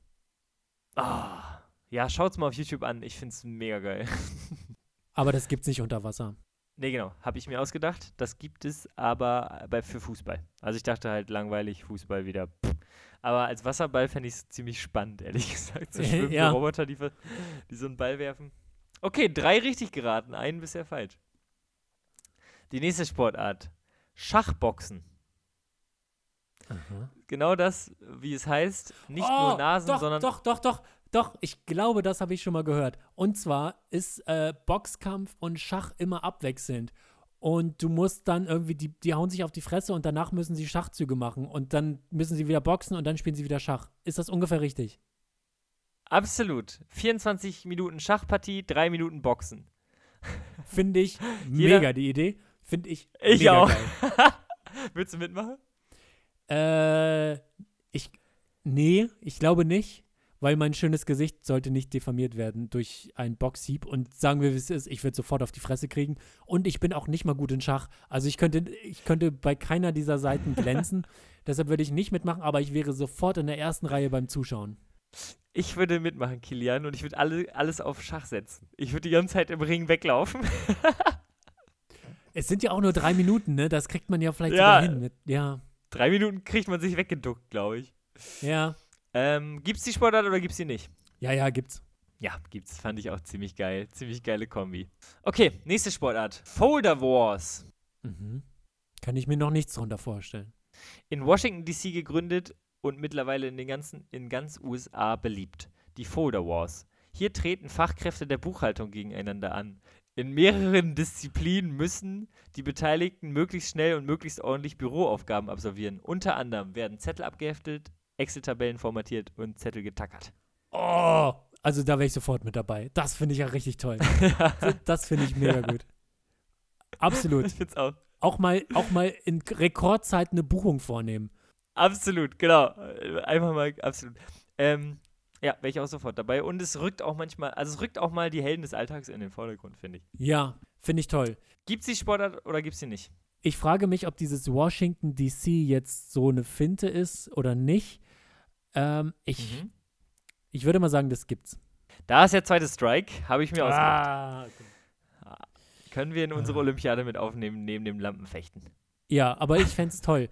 Ah. Ja, schaut's mal auf YouTube an. Ich find's mega geil. Aber das gibt's nicht unter Wasser. Nee, genau. Habe ich mir ausgedacht. Das gibt es aber bei, für Fußball. Also ich dachte halt langweilig, Fußball wieder. pff. Aber als Wasserball fände ich es ziemlich spannend, ehrlich gesagt. So schwimmende Ja. Roboter, die, die so einen Ball werfen. Okay, drei richtig geraten, einen bisher falsch. Die nächste Sportart. Schachboxen. Genau das, wie es heißt. Nicht nur Nasen, Oh, doch, sondern. Doch, doch, doch, doch. Ich glaube, das habe ich schon mal gehört. Und zwar ist äh, Boxkampf und Schach immer abwechselnd. Und du musst dann irgendwie, die, die hauen sich auf die Fresse und danach müssen sie Schachzüge machen. Und dann müssen sie wieder boxen und dann spielen sie wieder Schach. Ist das ungefähr richtig? Absolut. 24 Minuten Schachpartie, drei Minuten Boxen. Finde ich mega die Idee. Finde ich. Ich auch. Willst du mitmachen? Äh, ich. Nee, ich glaube nicht. weil mein schönes Gesicht sollte nicht diffamiert werden durch einen Boxhieb. Und sagen wir, wie es ist, ich würde sofort auf die Fresse kriegen. Und ich bin auch nicht mal gut in Schach. Also ich könnte, ich könnte bei keiner dieser Seiten glänzen. Deshalb würde ich nicht mitmachen, aber ich wäre sofort in der ersten Reihe beim Zuschauen. Ich würde mitmachen, Kilian, und ich würde alle, alles auf Schach setzen. Ich würde die ganze Zeit im Ring weglaufen. Es sind ja auch nur drei Minuten, ne? Das kriegt man ja vielleicht Ja. sogar hin. Mit, ja, Drei Minuten kriegt man sich weggeduckt, glaube ich. ja, Ähm, gibt's die Sportart oder gibt's die nicht? ja, ja, gibt's. Ja, gibt's. Fand ich auch ziemlich geil. Ziemlich geile Kombi. Okay, nächste Sportart. Folder Wars. Mhm. Kann ich mir noch nichts drunter vorstellen. In Washington DC gegründet und mittlerweile in den ganzen in ganz USA beliebt. Die Folder Wars. Hier treten Fachkräfte der Buchhaltung gegeneinander an. In mehreren Disziplinen müssen die Beteiligten möglichst schnell und möglichst ordentlich Büroaufgaben absolvieren. Unter anderem werden Zettel abgeheftet, Excel-Tabellen formatiert und Zettel getackert. Oh, also da wäre ich sofort mit dabei. Das finde ich ja richtig toll. Das finde ich mega gut. Absolut. ich find's auch. Auch mal, auch mal in Rekordzeit eine Buchung vornehmen. Absolut, genau. Einfach mal, absolut. Ähm, ja, wäre ich auch sofort dabei. Und es rückt auch manchmal, also es rückt auch mal die Helden des Alltags in den Vordergrund, finde ich. Ja, finde ich toll. Gibt's die Sportart oder gibt's sie nicht? Ich frage mich, ob dieses Washington DC jetzt so eine Finte ist oder nicht. Ähm, ich, Mhm. ich würde mal sagen, das gibt's. Da ist der zweite Strike, habe ich mir ausgedacht. Ah, okay. Können wir in unsere Ah. Olympiade mit aufnehmen, neben dem Lampenfechten. Ja, aber ich fände es toll.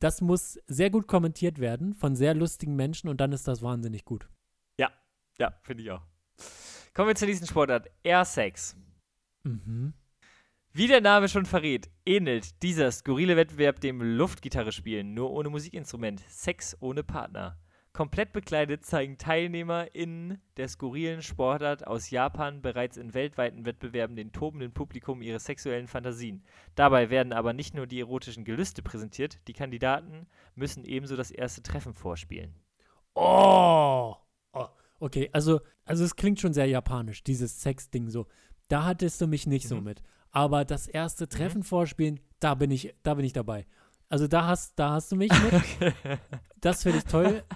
Das muss sehr gut kommentiert werden von sehr lustigen Menschen und dann ist das wahnsinnig gut. Ja, finde ich auch. Kommen wir zur nächsten Sportart. Air Sex. Mhm. Wie der Name schon verrät, ähnelt dieser skurrile Wettbewerb dem Luftgitarre spielen, nur ohne Musikinstrument. Sex ohne Partner. Komplett bekleidet zeigen TeilnehmerInnen der skurrilen Sportart aus Japan bereits in weltweiten Wettbewerben den tobenden Publikum ihre sexuellen Fantasien. Dabei werden aber nicht nur die erotischen Gelüste präsentiert, die Kandidaten müssen ebenso das erste Treffen vorspielen. Oh. Okay, also, also es klingt schon sehr japanisch, dieses Sex-Ding so. Da hattest du mich nicht so Mhm. mit. Aber das erste Treffen vorspielen, da bin ich, da bin ich dabei. Also da hast, da hast du mich mit. Das finde ich toll.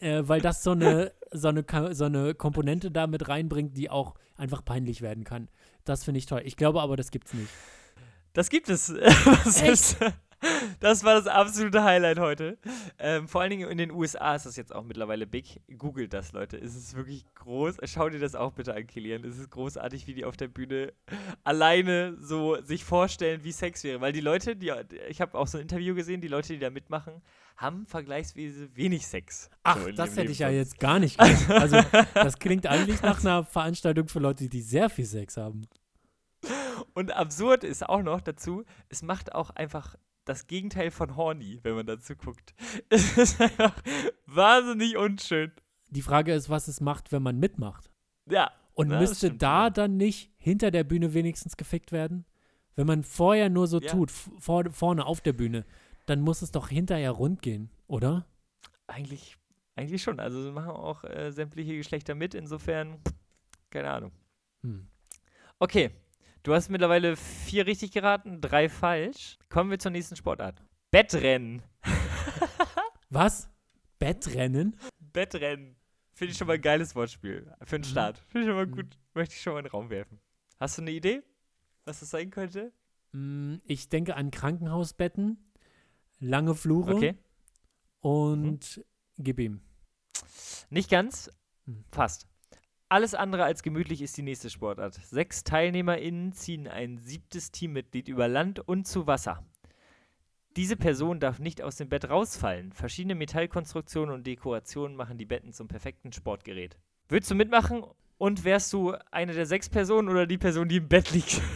Äh, weil das so eine, so, eine, so eine Komponente da mit reinbringt, die auch einfach peinlich werden kann. Das finde ich toll. Ich glaube aber, das gibt's nicht. Das gibt es. Das, ist, das war das absolute Highlight heute. Ähm, vor allen Dingen in den USA ist das jetzt auch mittlerweile big. Googelt das, Leute. Es ist wirklich groß. Schau dir das auch bitte an, Kilian. Es ist großartig, wie die auf der Bühne alleine so sich vorstellen, wie Sex wäre. Weil die Leute, die, ich habe auch so ein Interview gesehen, die Leute, die da mitmachen, haben vergleichsweise wenig Sex. Ach, So das hätte ich ja jetzt gar nicht gedacht. Also, das klingt eigentlich nach einer Veranstaltung für Leute, die sehr viel Sex haben. Und absurd ist auch noch dazu, es macht auch einfach das Gegenteil von horny, wenn man dazu guckt. Es ist einfach wahnsinnig unschön. Die Frage ist, was es macht, wenn man mitmacht. Ja. Und das müsste da dann nicht hinter der Bühne wenigstens gefickt werden? Wenn man vorher nur so Ja. tut, vor, vorne auf der Bühne, dann muss es doch hinterher rund gehen, oder? Eigentlich, eigentlich schon. Also sie machen auch äh, sämtliche Geschlechter mit, insofern, keine Ahnung. Hm. Okay, du hast mittlerweile vier richtig geraten, drei falsch. Kommen wir zur nächsten Sportart. Bettrennen. Was? Bettrennen? Bettrennen. Finde ich schon mal ein geiles Wortspiel. Für den Mhm. Start. Finde ich schon mal Mhm. gut. Möchte ich schon mal in den Raum werfen. Hast du eine Idee, was das sein könnte? Hm, Ich denke an Krankenhausbetten, lange Flure Okay. und gib ihm. Nicht ganz, Hm. fast. Alles andere als gemütlich ist die nächste Sportart. Sechs TeilnehmerInnen ziehen ein siebtes Teammitglied über Land und zu Wasser. Diese Person darf nicht aus dem Bett rausfallen. Verschiedene Metallkonstruktionen und Dekorationen machen die Betten zum perfekten Sportgerät. Würdest du mitmachen und wärst du eine der sechs Personen oder die Person, die im Bett liegt?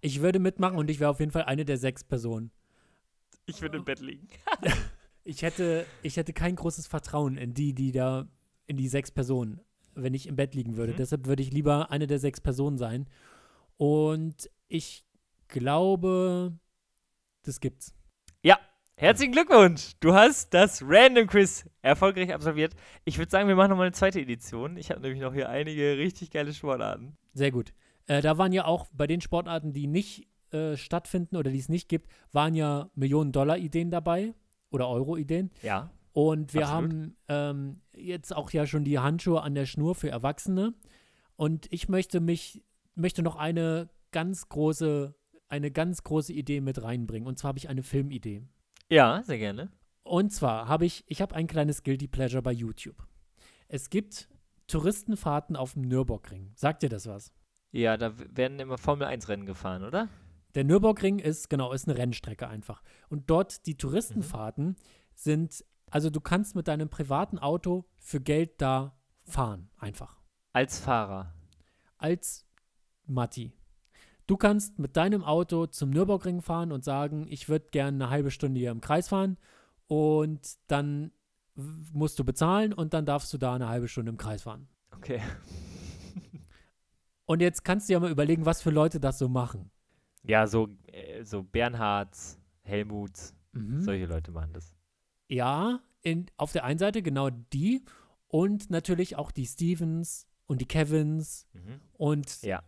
Ich würde mitmachen und ich wäre auf jeden Fall eine der sechs Personen. Ich würde im Bett liegen. Ich hätte, ich hätte kein großes Vertrauen in die, die da, in die sechs Personen, wenn ich im Bett liegen würde. Mhm. Deshalb würde ich lieber eine der sechs Personen sein. Und ich glaube, das gibt's. Ja, herzlichen Glückwunsch. Du hast das Random Quiz erfolgreich absolviert. Ich würde sagen, wir machen nochmal eine zweite Edition. Ich habe nämlich noch hier einige richtig geile Sportarten. Sehr gut. Äh, da waren ja auch bei den Sportarten, die nicht äh, stattfinden oder die es nicht gibt, waren ja Millionen-Dollar-Ideen dabei oder Euro-Ideen. Ja. Und wir Absolut. haben ähm, jetzt auch ja schon die Handschuhe an der Schnur für Erwachsene. Und ich möchte mich, möchte noch eine ganz große, eine ganz große Idee mit reinbringen. Und zwar habe ich eine Filmidee. Ja, sehr gerne. Und zwar habe ich, ich habe ein kleines Guilty Pleasure bei YouTube. Es gibt Touristenfahrten auf dem Nürburgring. Sagt dir das was? Ja, da werden immer Formel-1-Rennen gefahren, oder? Der Nürburgring ist, genau, ist eine Rennstrecke einfach. Und dort die Touristenfahrten sind, also du kannst mit deinem privaten Auto für Geld da fahren, einfach. Als Fahrer. Als Matti. Du kannst mit deinem Auto zum Nürburgring fahren und sagen, ich würde gerne eine halbe Stunde hier im Kreis fahren und dann musst du bezahlen und dann darfst du da eine halbe Stunde im Kreis fahren. Okay. Und jetzt kannst du ja mal überlegen, was für Leute das so machen. Ja, so, äh, so Bernhards, Helmuts, Mhm. solche Leute machen das. Ja, in, auf der einen Seite genau die und natürlich auch die Stevens und die Kevins Mhm. und Ja.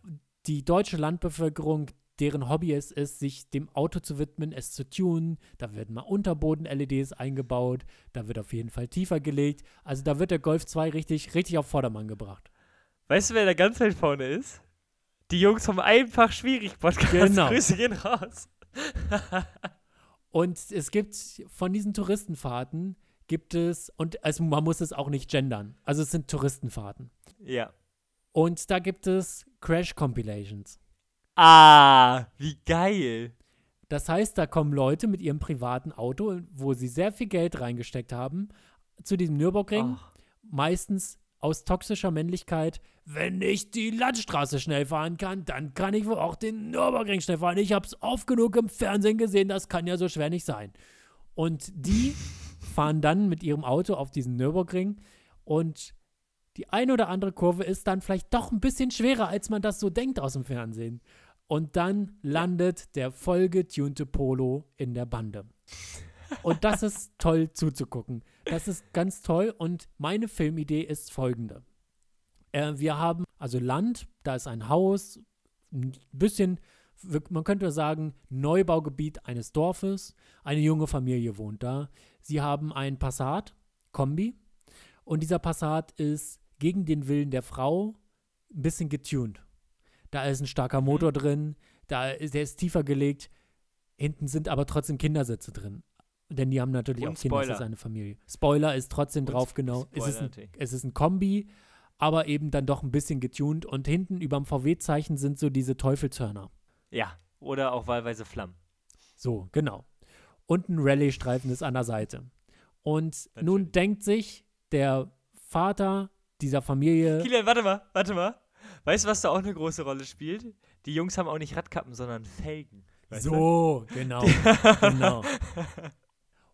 die deutsche Landbevölkerung, deren Hobby es ist, sich dem Auto zu widmen, es zu tunen. Da werden mal Unterboden-LEDs eingebaut, da wird auf jeden Fall tiefer gelegt. Also da wird der Golf 2 richtig, richtig auf Vordermann gebracht. Weißt du, wer da ganz weit vorne ist? Die Jungs vom Einfach Schwierig Podcast. Genau. Grüße gehen raus. Und es gibt von diesen Touristenfahrten gibt es, und also man muss es auch nicht gendern, also es sind Touristenfahrten. ja. Und da gibt es Crash-Compilations. Ah, wie geil. Das heißt, da kommen Leute mit ihrem privaten Auto, wo sie sehr viel Geld reingesteckt haben, zu diesem Nürburgring, Ach, meistens aus toxischer Männlichkeit. Wenn ich die Landstraße schnell fahren kann, dann kann ich wohl auch den Nürburgring schnell fahren. Ich habe es oft genug im Fernsehen gesehen, das kann ja so schwer nicht sein. Und die fahren dann mit ihrem Auto auf diesen Nürburgring und die eine oder andere Kurve ist dann vielleicht doch ein bisschen schwerer, als man das so denkt aus dem Fernsehen. Und dann landet der vollgetunte Polo in der Bande. Und das ist toll zuzugucken. Das ist ganz toll. Und meine Filmidee ist folgende. Äh, wir haben also Land, da ist ein Haus, ein bisschen, man könnte sagen, Neubaugebiet eines Dorfes. Eine junge Familie wohnt da. Sie haben ein Passat, Kombi. Und dieser Passat ist gegen den Willen der Frau ein bisschen getuned. Da ist ein starker Motor drin, da ist, der ist tiefer gelegt. Hinten sind aber trotzdem Kindersitze drin. Denn die haben natürlich Und auch Kinder, Spoiler. ist eine Familie. Spoiler ist trotzdem Und drauf, genau. Es ist, ein, es ist ein Kombi, aber eben dann doch ein bisschen getuned. Und hinten überm VW-Zeichen sind so diese Teufelshörner. Ja, oder auch wahlweise Flammen. So, genau. Und ein Rallye-Streifen ist an der Seite. Und Dann nun denkt sich der Vater dieser Familie, Kilian, warte mal, warte mal. Weißt du, was da auch eine große Rolle spielt? Die Jungs haben auch nicht Radkappen, sondern Felgen. Weißt du? so, genau, genau.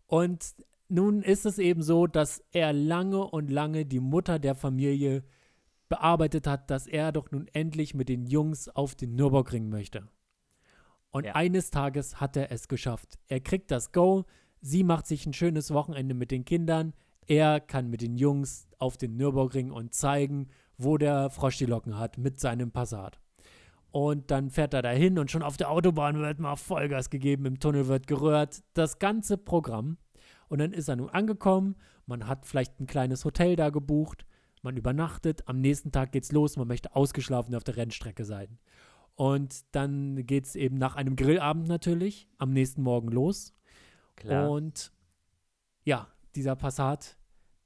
Und nun ist es eben so, dass er lange und lange die Mutter der Familie bearbeitet hat, dass er doch nun endlich mit den Jungs auf den Nürburgring möchte. Und Ja. eines Tages hat er es geschafft. Er kriegt das Go, sie macht sich ein schönes Wochenende mit den Kindern, er kann mit den Jungs auf den Nürburgring und zeigen, wo der Frosch die Locken hat mit seinem Passat. Und dann fährt er dahin und schon auf der Autobahn wird mal Vollgas gegeben, im Tunnel wird gerührt, das ganze Programm. Und dann ist er nun angekommen, man hat vielleicht ein kleines Hotel da gebucht, man übernachtet, am nächsten Tag geht's los, man möchte ausgeschlafen auf der Rennstrecke sein. Und dann geht's eben nach einem Grillabend natürlich am nächsten Morgen los. Klar. Und ja, dieser Passat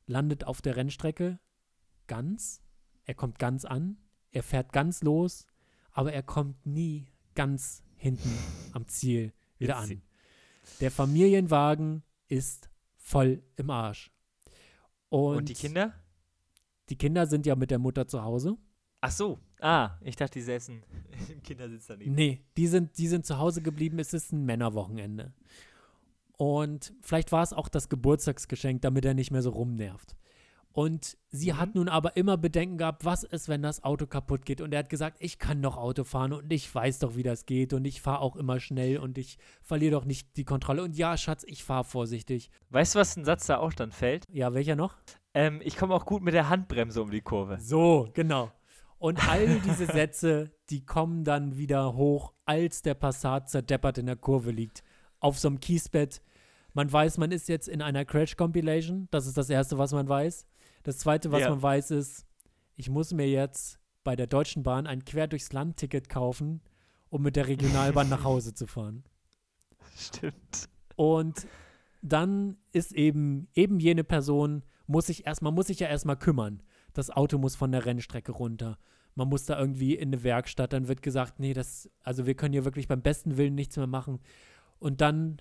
landet auf der Rennstrecke ganz. Er kommt ganz an. Er fährt ganz los. Aber er kommt nie ganz hinten am Ziel wieder an. Der Familienwagen ist voll im Arsch. Und, Und die Kinder? Die Kinder sind ja mit der Mutter zu Hause. Ach so. Ah, ich dachte, die säßen im Kindersitz daneben. Nee, die sind, die sind zu Hause geblieben. Es ist ein Männerwochenende. Und vielleicht war es auch das Geburtstagsgeschenk, damit er nicht mehr so rumnervt. Und sie Mhm. hat nun aber immer Bedenken gehabt, was ist, wenn das Auto kaputt geht. Und er hat gesagt, ich kann doch Auto fahren und ich weiß doch, wie das geht und ich fahre auch immer schnell und ich verliere doch nicht die Kontrolle. Und ja, Schatz, ich fahre vorsichtig. Weißt du, was ein Satz da auch dann fällt? Ja, welcher noch? Ähm, ich komme auch gut mit der Handbremse um die Kurve. So, genau. Und all diese Sätze, die kommen dann wieder hoch, als der Passat zerdeppert in der Kurve liegt. Auf so einem Kiesbett. Man weiß, man ist jetzt in einer Crash-Compilation. Das ist das Erste, was man weiß. Das Zweite, was Ja. man weiß, ist, ich muss mir jetzt bei der Deutschen Bahn ein Quer durchs Land-Ticket kaufen, um mit der Regionalbahn nach Hause zu fahren. Stimmt. Und dann ist eben, eben jene Person, muss sich erst, man muss sich ja erstmal kümmern. Das Auto muss von der Rennstrecke runter. Man muss da irgendwie in eine Werkstatt. Dann wird gesagt, nee, das, also wir können hier wirklich beim besten Willen nichts mehr machen. Und dann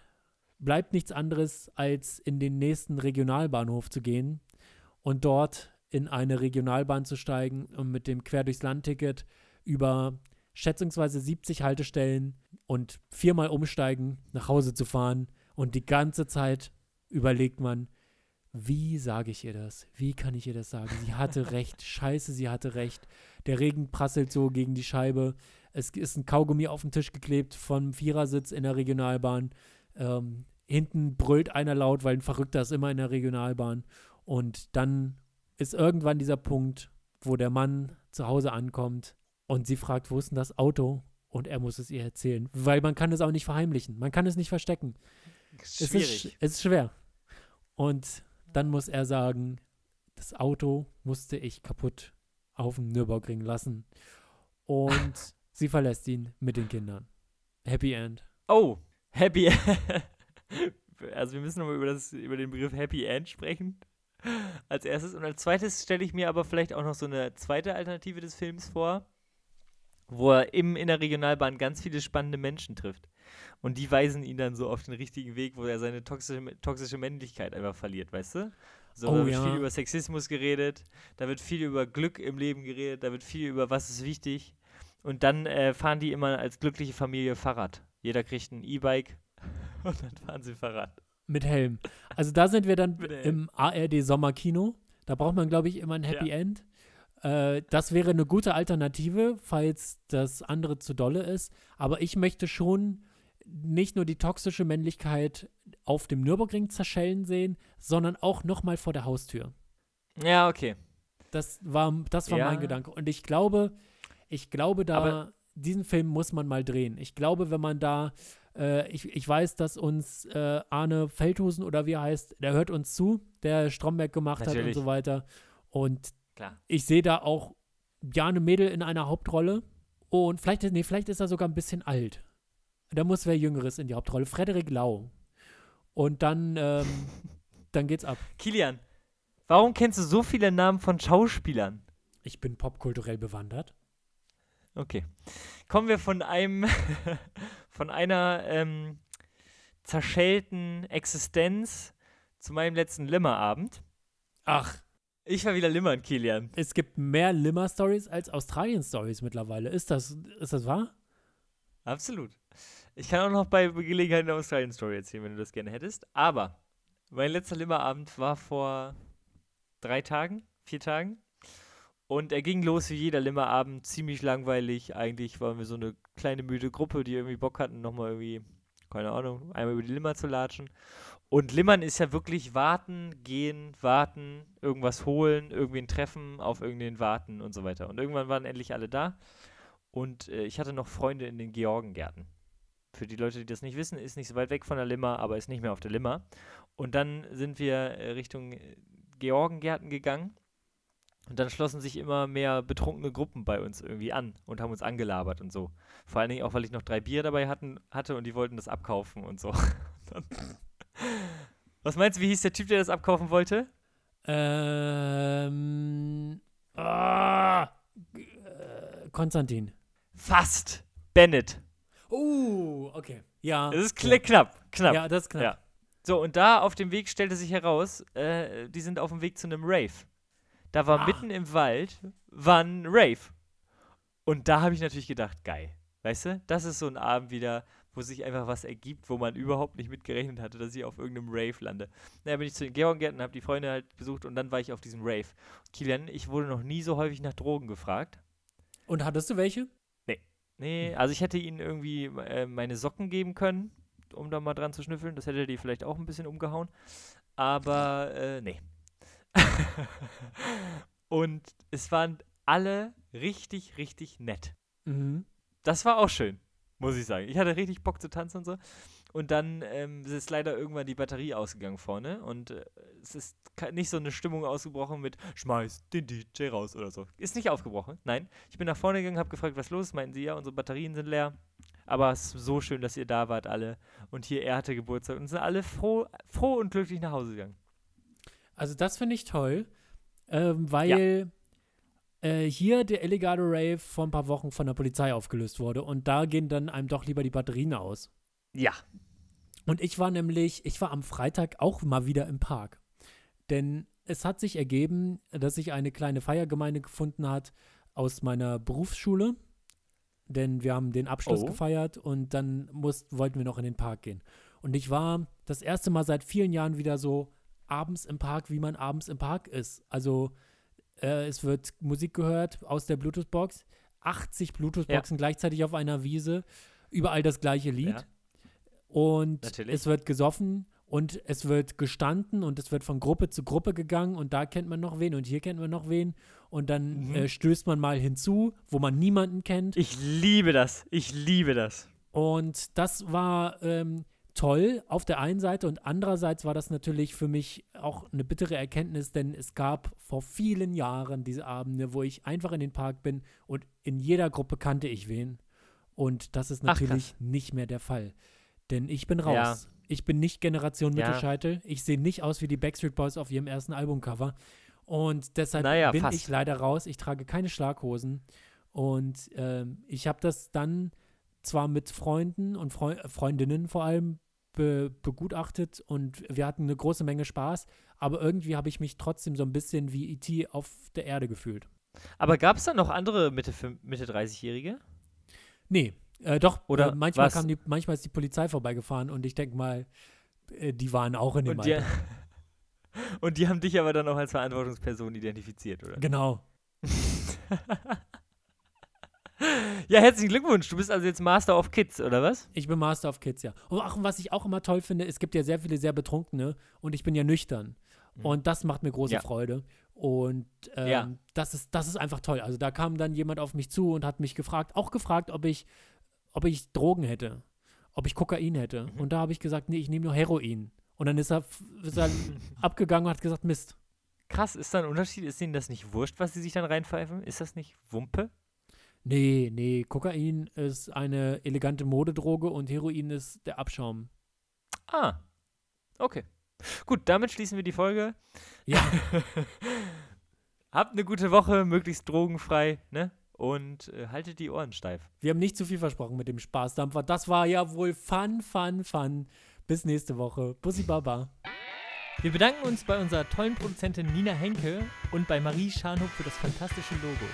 bleibt nichts anderes, als in den nächsten Regionalbahnhof zu gehen und dort in eine Regionalbahn zu steigen und mit dem Quer durchs Land-Ticket über schätzungsweise 70 Haltestellen und viermal umsteigen, nach Hause zu fahren. Und die ganze Zeit überlegt man, wie sage ich ihr das? Wie kann ich ihr das sagen? Sie hatte recht. Scheiße, sie hatte recht. Der Regen prasselt so gegen die Scheibe. Es ist ein Kaugummi auf den Tisch geklebt vom Vierersitz in der Regionalbahn. Ähm, hinten brüllt einer laut, weil ein Verrückter ist immer in der Regionalbahn. Und dann ist irgendwann dieser Punkt, wo der Mann zu Hause ankommt und sie fragt, wo ist denn das Auto? Und er muss es ihr erzählen, weil man kann es auch nicht verheimlichen. Man kann es nicht verstecken. Es ist, Schwierig. sch- es ist schwer. Und dann muss er sagen, das Auto musste ich kaputt auf dem Nürburgring lassen. Und sie verlässt ihn mit den Kindern. Happy End. Oh, Happy End. Also wir müssen nochmal über, das- über den Begriff Happy End sprechen. Als erstes. Und als zweites stelle ich mir aber vielleicht auch noch so eine zweite Alternative des Films vor, wo er im, in der Regionalbahn ganz viele spannende Menschen trifft. Und die weisen ihn dann so auf den richtigen Weg, wo er seine toxische, toxische Männlichkeit einfach verliert, weißt du? So, Oh, da wird ja. viel über Sexismus geredet, da wird viel über Glück im Leben geredet, da wird viel über was ist wichtig. Und dann äh, fahren die immer als glückliche Familie Fahrrad. Jeder kriegt ein E-Bike und dann fahren sie Fahrrad. Mit Helm. Also da sind wir dann im ARD Sommerkino. Da braucht man, glaube ich, immer ein Happy Ja. End. Äh, das wäre eine gute Alternative, falls das andere zu dolle ist. Aber ich möchte schon nicht nur die toxische Männlichkeit auf dem Nürburgring zerschellen sehen, sondern auch nochmal vor der Haustür. Ja, okay. Das war, das war Ja. mein Gedanke. Und ich glaube, ich glaube, da, Aber- diesen Film muss man mal drehen. Ich glaube, wenn man da, äh, ich, ich weiß, dass uns äh, Arne Feldhusen oder wie er heißt, der hört uns zu, der Stromberg gemacht hat und Natürlich. so weiter. Und Klar. ich sehe da auch Jane Mädel in einer Hauptrolle. Und vielleicht, nee, vielleicht ist er sogar ein bisschen alt. Da muss wer Jüngeres in die Hauptrolle. Frederik Lau. Und dann, ähm, dann geht's ab. Kilian, warum kennst du so viele Namen von Schauspielern? Ich bin popkulturell bewandert. Okay. Kommen wir von einem, von einer ähm, zerschellten Existenz zu meinem letzten Limmerabend. Ach, Ich war wieder limmern, Kilian. es gibt mehr Limmer-Stories als Australien-Stories mittlerweile. Ist das, ist das wahr? Absolut. Ich kann auch noch bei Gelegenheit eine Australien-Story erzählen, wenn du das gerne hättest. Aber mein letzter Limmerabend war vor drei Tagen, vier Tagen. Und er ging los wie jeder Limmerabend, ziemlich langweilig. Eigentlich waren wir so eine kleine müde Gruppe, die irgendwie Bock hatten, nochmal irgendwie, keine Ahnung, einmal über die Limmer zu latschen. Und Limmern ist ja wirklich warten, gehen, warten, irgendwas holen, irgendwen treffen, auf irgendwen warten und so weiter. Und irgendwann waren endlich alle da. Und äh, ich hatte noch Freunde in den Georgengärten. Für die Leute, die das nicht wissen, ist nicht so weit weg von der Limmer, aber ist nicht mehr auf der Limmer. Und dann sind wir äh, Richtung äh, Georgengärten gegangen. Und dann schlossen sich immer mehr betrunkene Gruppen bei uns irgendwie an und haben uns angelabert und so. Vor allen Dingen auch, weil ich noch drei Bier dabei hatten, hatte und die wollten das abkaufen und so. Dann- Was meinst du, wie hieß der Typ, der das abkaufen wollte? Ähm. Ah, äh, Konstantin. Fast. Bennett. Oh, okay. Ja. Es ist kle- knapp, knapp. Ja, das ist knapp. Ja. So, und da auf dem Weg stellte sich heraus, äh, die sind auf dem Weg zu einem Rave. Da war Ah. mitten im Wald, war ein Rave. Und da habe ich natürlich gedacht, geil. Weißt du, das ist so ein Abend wieder, wo sich einfach was ergibt, wo man überhaupt nicht mitgerechnet hatte, dass ich auf irgendeinem Rave lande. Naja, bin ich zu den Georgengärten, habe die Freunde halt besucht und dann war ich auf diesem Rave. Kilian, ich wurde noch nie so häufig nach Drogen gefragt. Und hattest du welche? Nee, also ich hätte ihnen irgendwie äh, meine Socken geben können, um da mal dran zu schnüffeln. Das hätte die vielleicht auch ein bisschen umgehauen. Aber äh, nee. Und es waren alle richtig, richtig nett. Mhm. Das war auch schön, muss ich sagen. Ich hatte richtig Bock zu tanzen und so. und dann ähm, ist leider irgendwann die Batterie ausgegangen vorne und äh, es ist nicht so eine Stimmung ausgebrochen mit Schmeiß den DJ raus oder so. Ist nicht aufgebrochen, nein. Ich bin nach vorne gegangen, habe gefragt, was los ist. Meinten sie, ja, unsere Batterien sind leer. Aber es ist so schön, dass ihr da wart alle. Und hier, er hatte Geburtstag und sind alle froh, froh und glücklich nach Hause gegangen. Also das finde ich toll, ähm, weil äh, hier der illegale Rave vor ein paar Wochen von der Polizei aufgelöst wurde und da gehen dann einem doch lieber die Batterien aus. Ja. Und ich war nämlich, ich war am Freitag auch mal wieder im Park. Denn es hat sich ergeben, dass sich eine kleine Feiergemeinde gefunden hat aus meiner Berufsschule. Denn wir haben den Abschluss Oh. gefeiert und dann muss, wollten wir noch in den Park gehen. Und ich war das erste Mal seit vielen Jahren wieder so abends im Park, wie man abends im Park ist. Also äh, es wird Musik gehört aus der Bluetooth-Box, 80 Bluetooth-Boxen gleichzeitig auf einer Wiese, überall das gleiche Lied. Ja. Und Natürlich. es wird gesoffen und es wird gestanden und es wird von Gruppe zu Gruppe gegangen und da kennt man noch wen und hier kennt man noch wen und dann Mhm. äh, stößt man mal hinzu, wo man niemanden kennt. Ich liebe das. Ich liebe das. Und das war ähm, toll auf der einen Seite und andererseits war das natürlich für mich auch eine bittere Erkenntnis, denn es gab vor vielen Jahren diese Abende, wo ich einfach in den Park bin und in jeder Gruppe kannte ich wen. Und das ist Ach, natürlich nicht mehr der Fall. Denn ich bin raus. Ja. Ich bin nicht Generation Ja. Mittelscheitel. Ich sehe nicht aus wie die Backstreet Boys auf ihrem ersten Albumcover. Und deshalb Naja, bin fast. ich leider raus. Ich trage keine Schlaghosen. Und ähm, ich habe das dann zwar mit Freunden und Freu äh, Freundinnen vor allem be begutachtet und wir hatten eine große Menge Spaß, aber irgendwie habe ich mich trotzdem so ein bisschen wie E.T. auf der Erde gefühlt. Aber gab es da noch andere Mitte, Mitte 30-Jährige? Nee, äh, doch, Oder äh, manchmal, was? kam die, manchmal ist die Polizei vorbeigefahren und ich denke mal, äh, die waren auch in dem Und die, Alter. und die haben dich aber dann auch als Verantwortungsperson identifiziert, oder? Genau. Ja, herzlichen Glückwunsch. Du bist also jetzt Master of Kids, oder was? Ich bin Master of Kids, ja. Und auch, was ich auch immer toll finde, es gibt ja sehr viele sehr Betrunkene und ich bin ja nüchtern. Mhm. Und das macht mir große Ja. Freude. Und ähm, Ja. das, ist, das ist einfach toll. Also da kam dann jemand auf mich zu und hat mich gefragt, auch gefragt, ob ich, ob ich Drogen hätte, ob ich Kokain hätte. Mhm. Und da habe ich gesagt, nee, ich nehme nur Heroin. Und dann ist er, ist er abgegangen und hat gesagt, Mist. Krass, ist da ein Unterschied? Ist denen das nicht wurscht, was sie sich dann reinpfeifen? Ist das nicht Wumpe? Nee, nee, Kokain ist eine elegante Modedroge und Heroin ist der Abschaum. Ah, okay. Gut, damit schließen wir die Folge. Ja, Habt eine gute Woche, möglichst drogenfrei, ne? Und äh, haltet die Ohren steif. wir haben nicht zu viel versprochen mit dem Spaßdampfer. Das war ja wohl Fun, Fun, Fun. Bis nächste Woche. Bussi Baba. Wir bedanken uns bei unserer tollen Produzentin Nina Henke und bei Marie Scharnhoff für das fantastische Logo.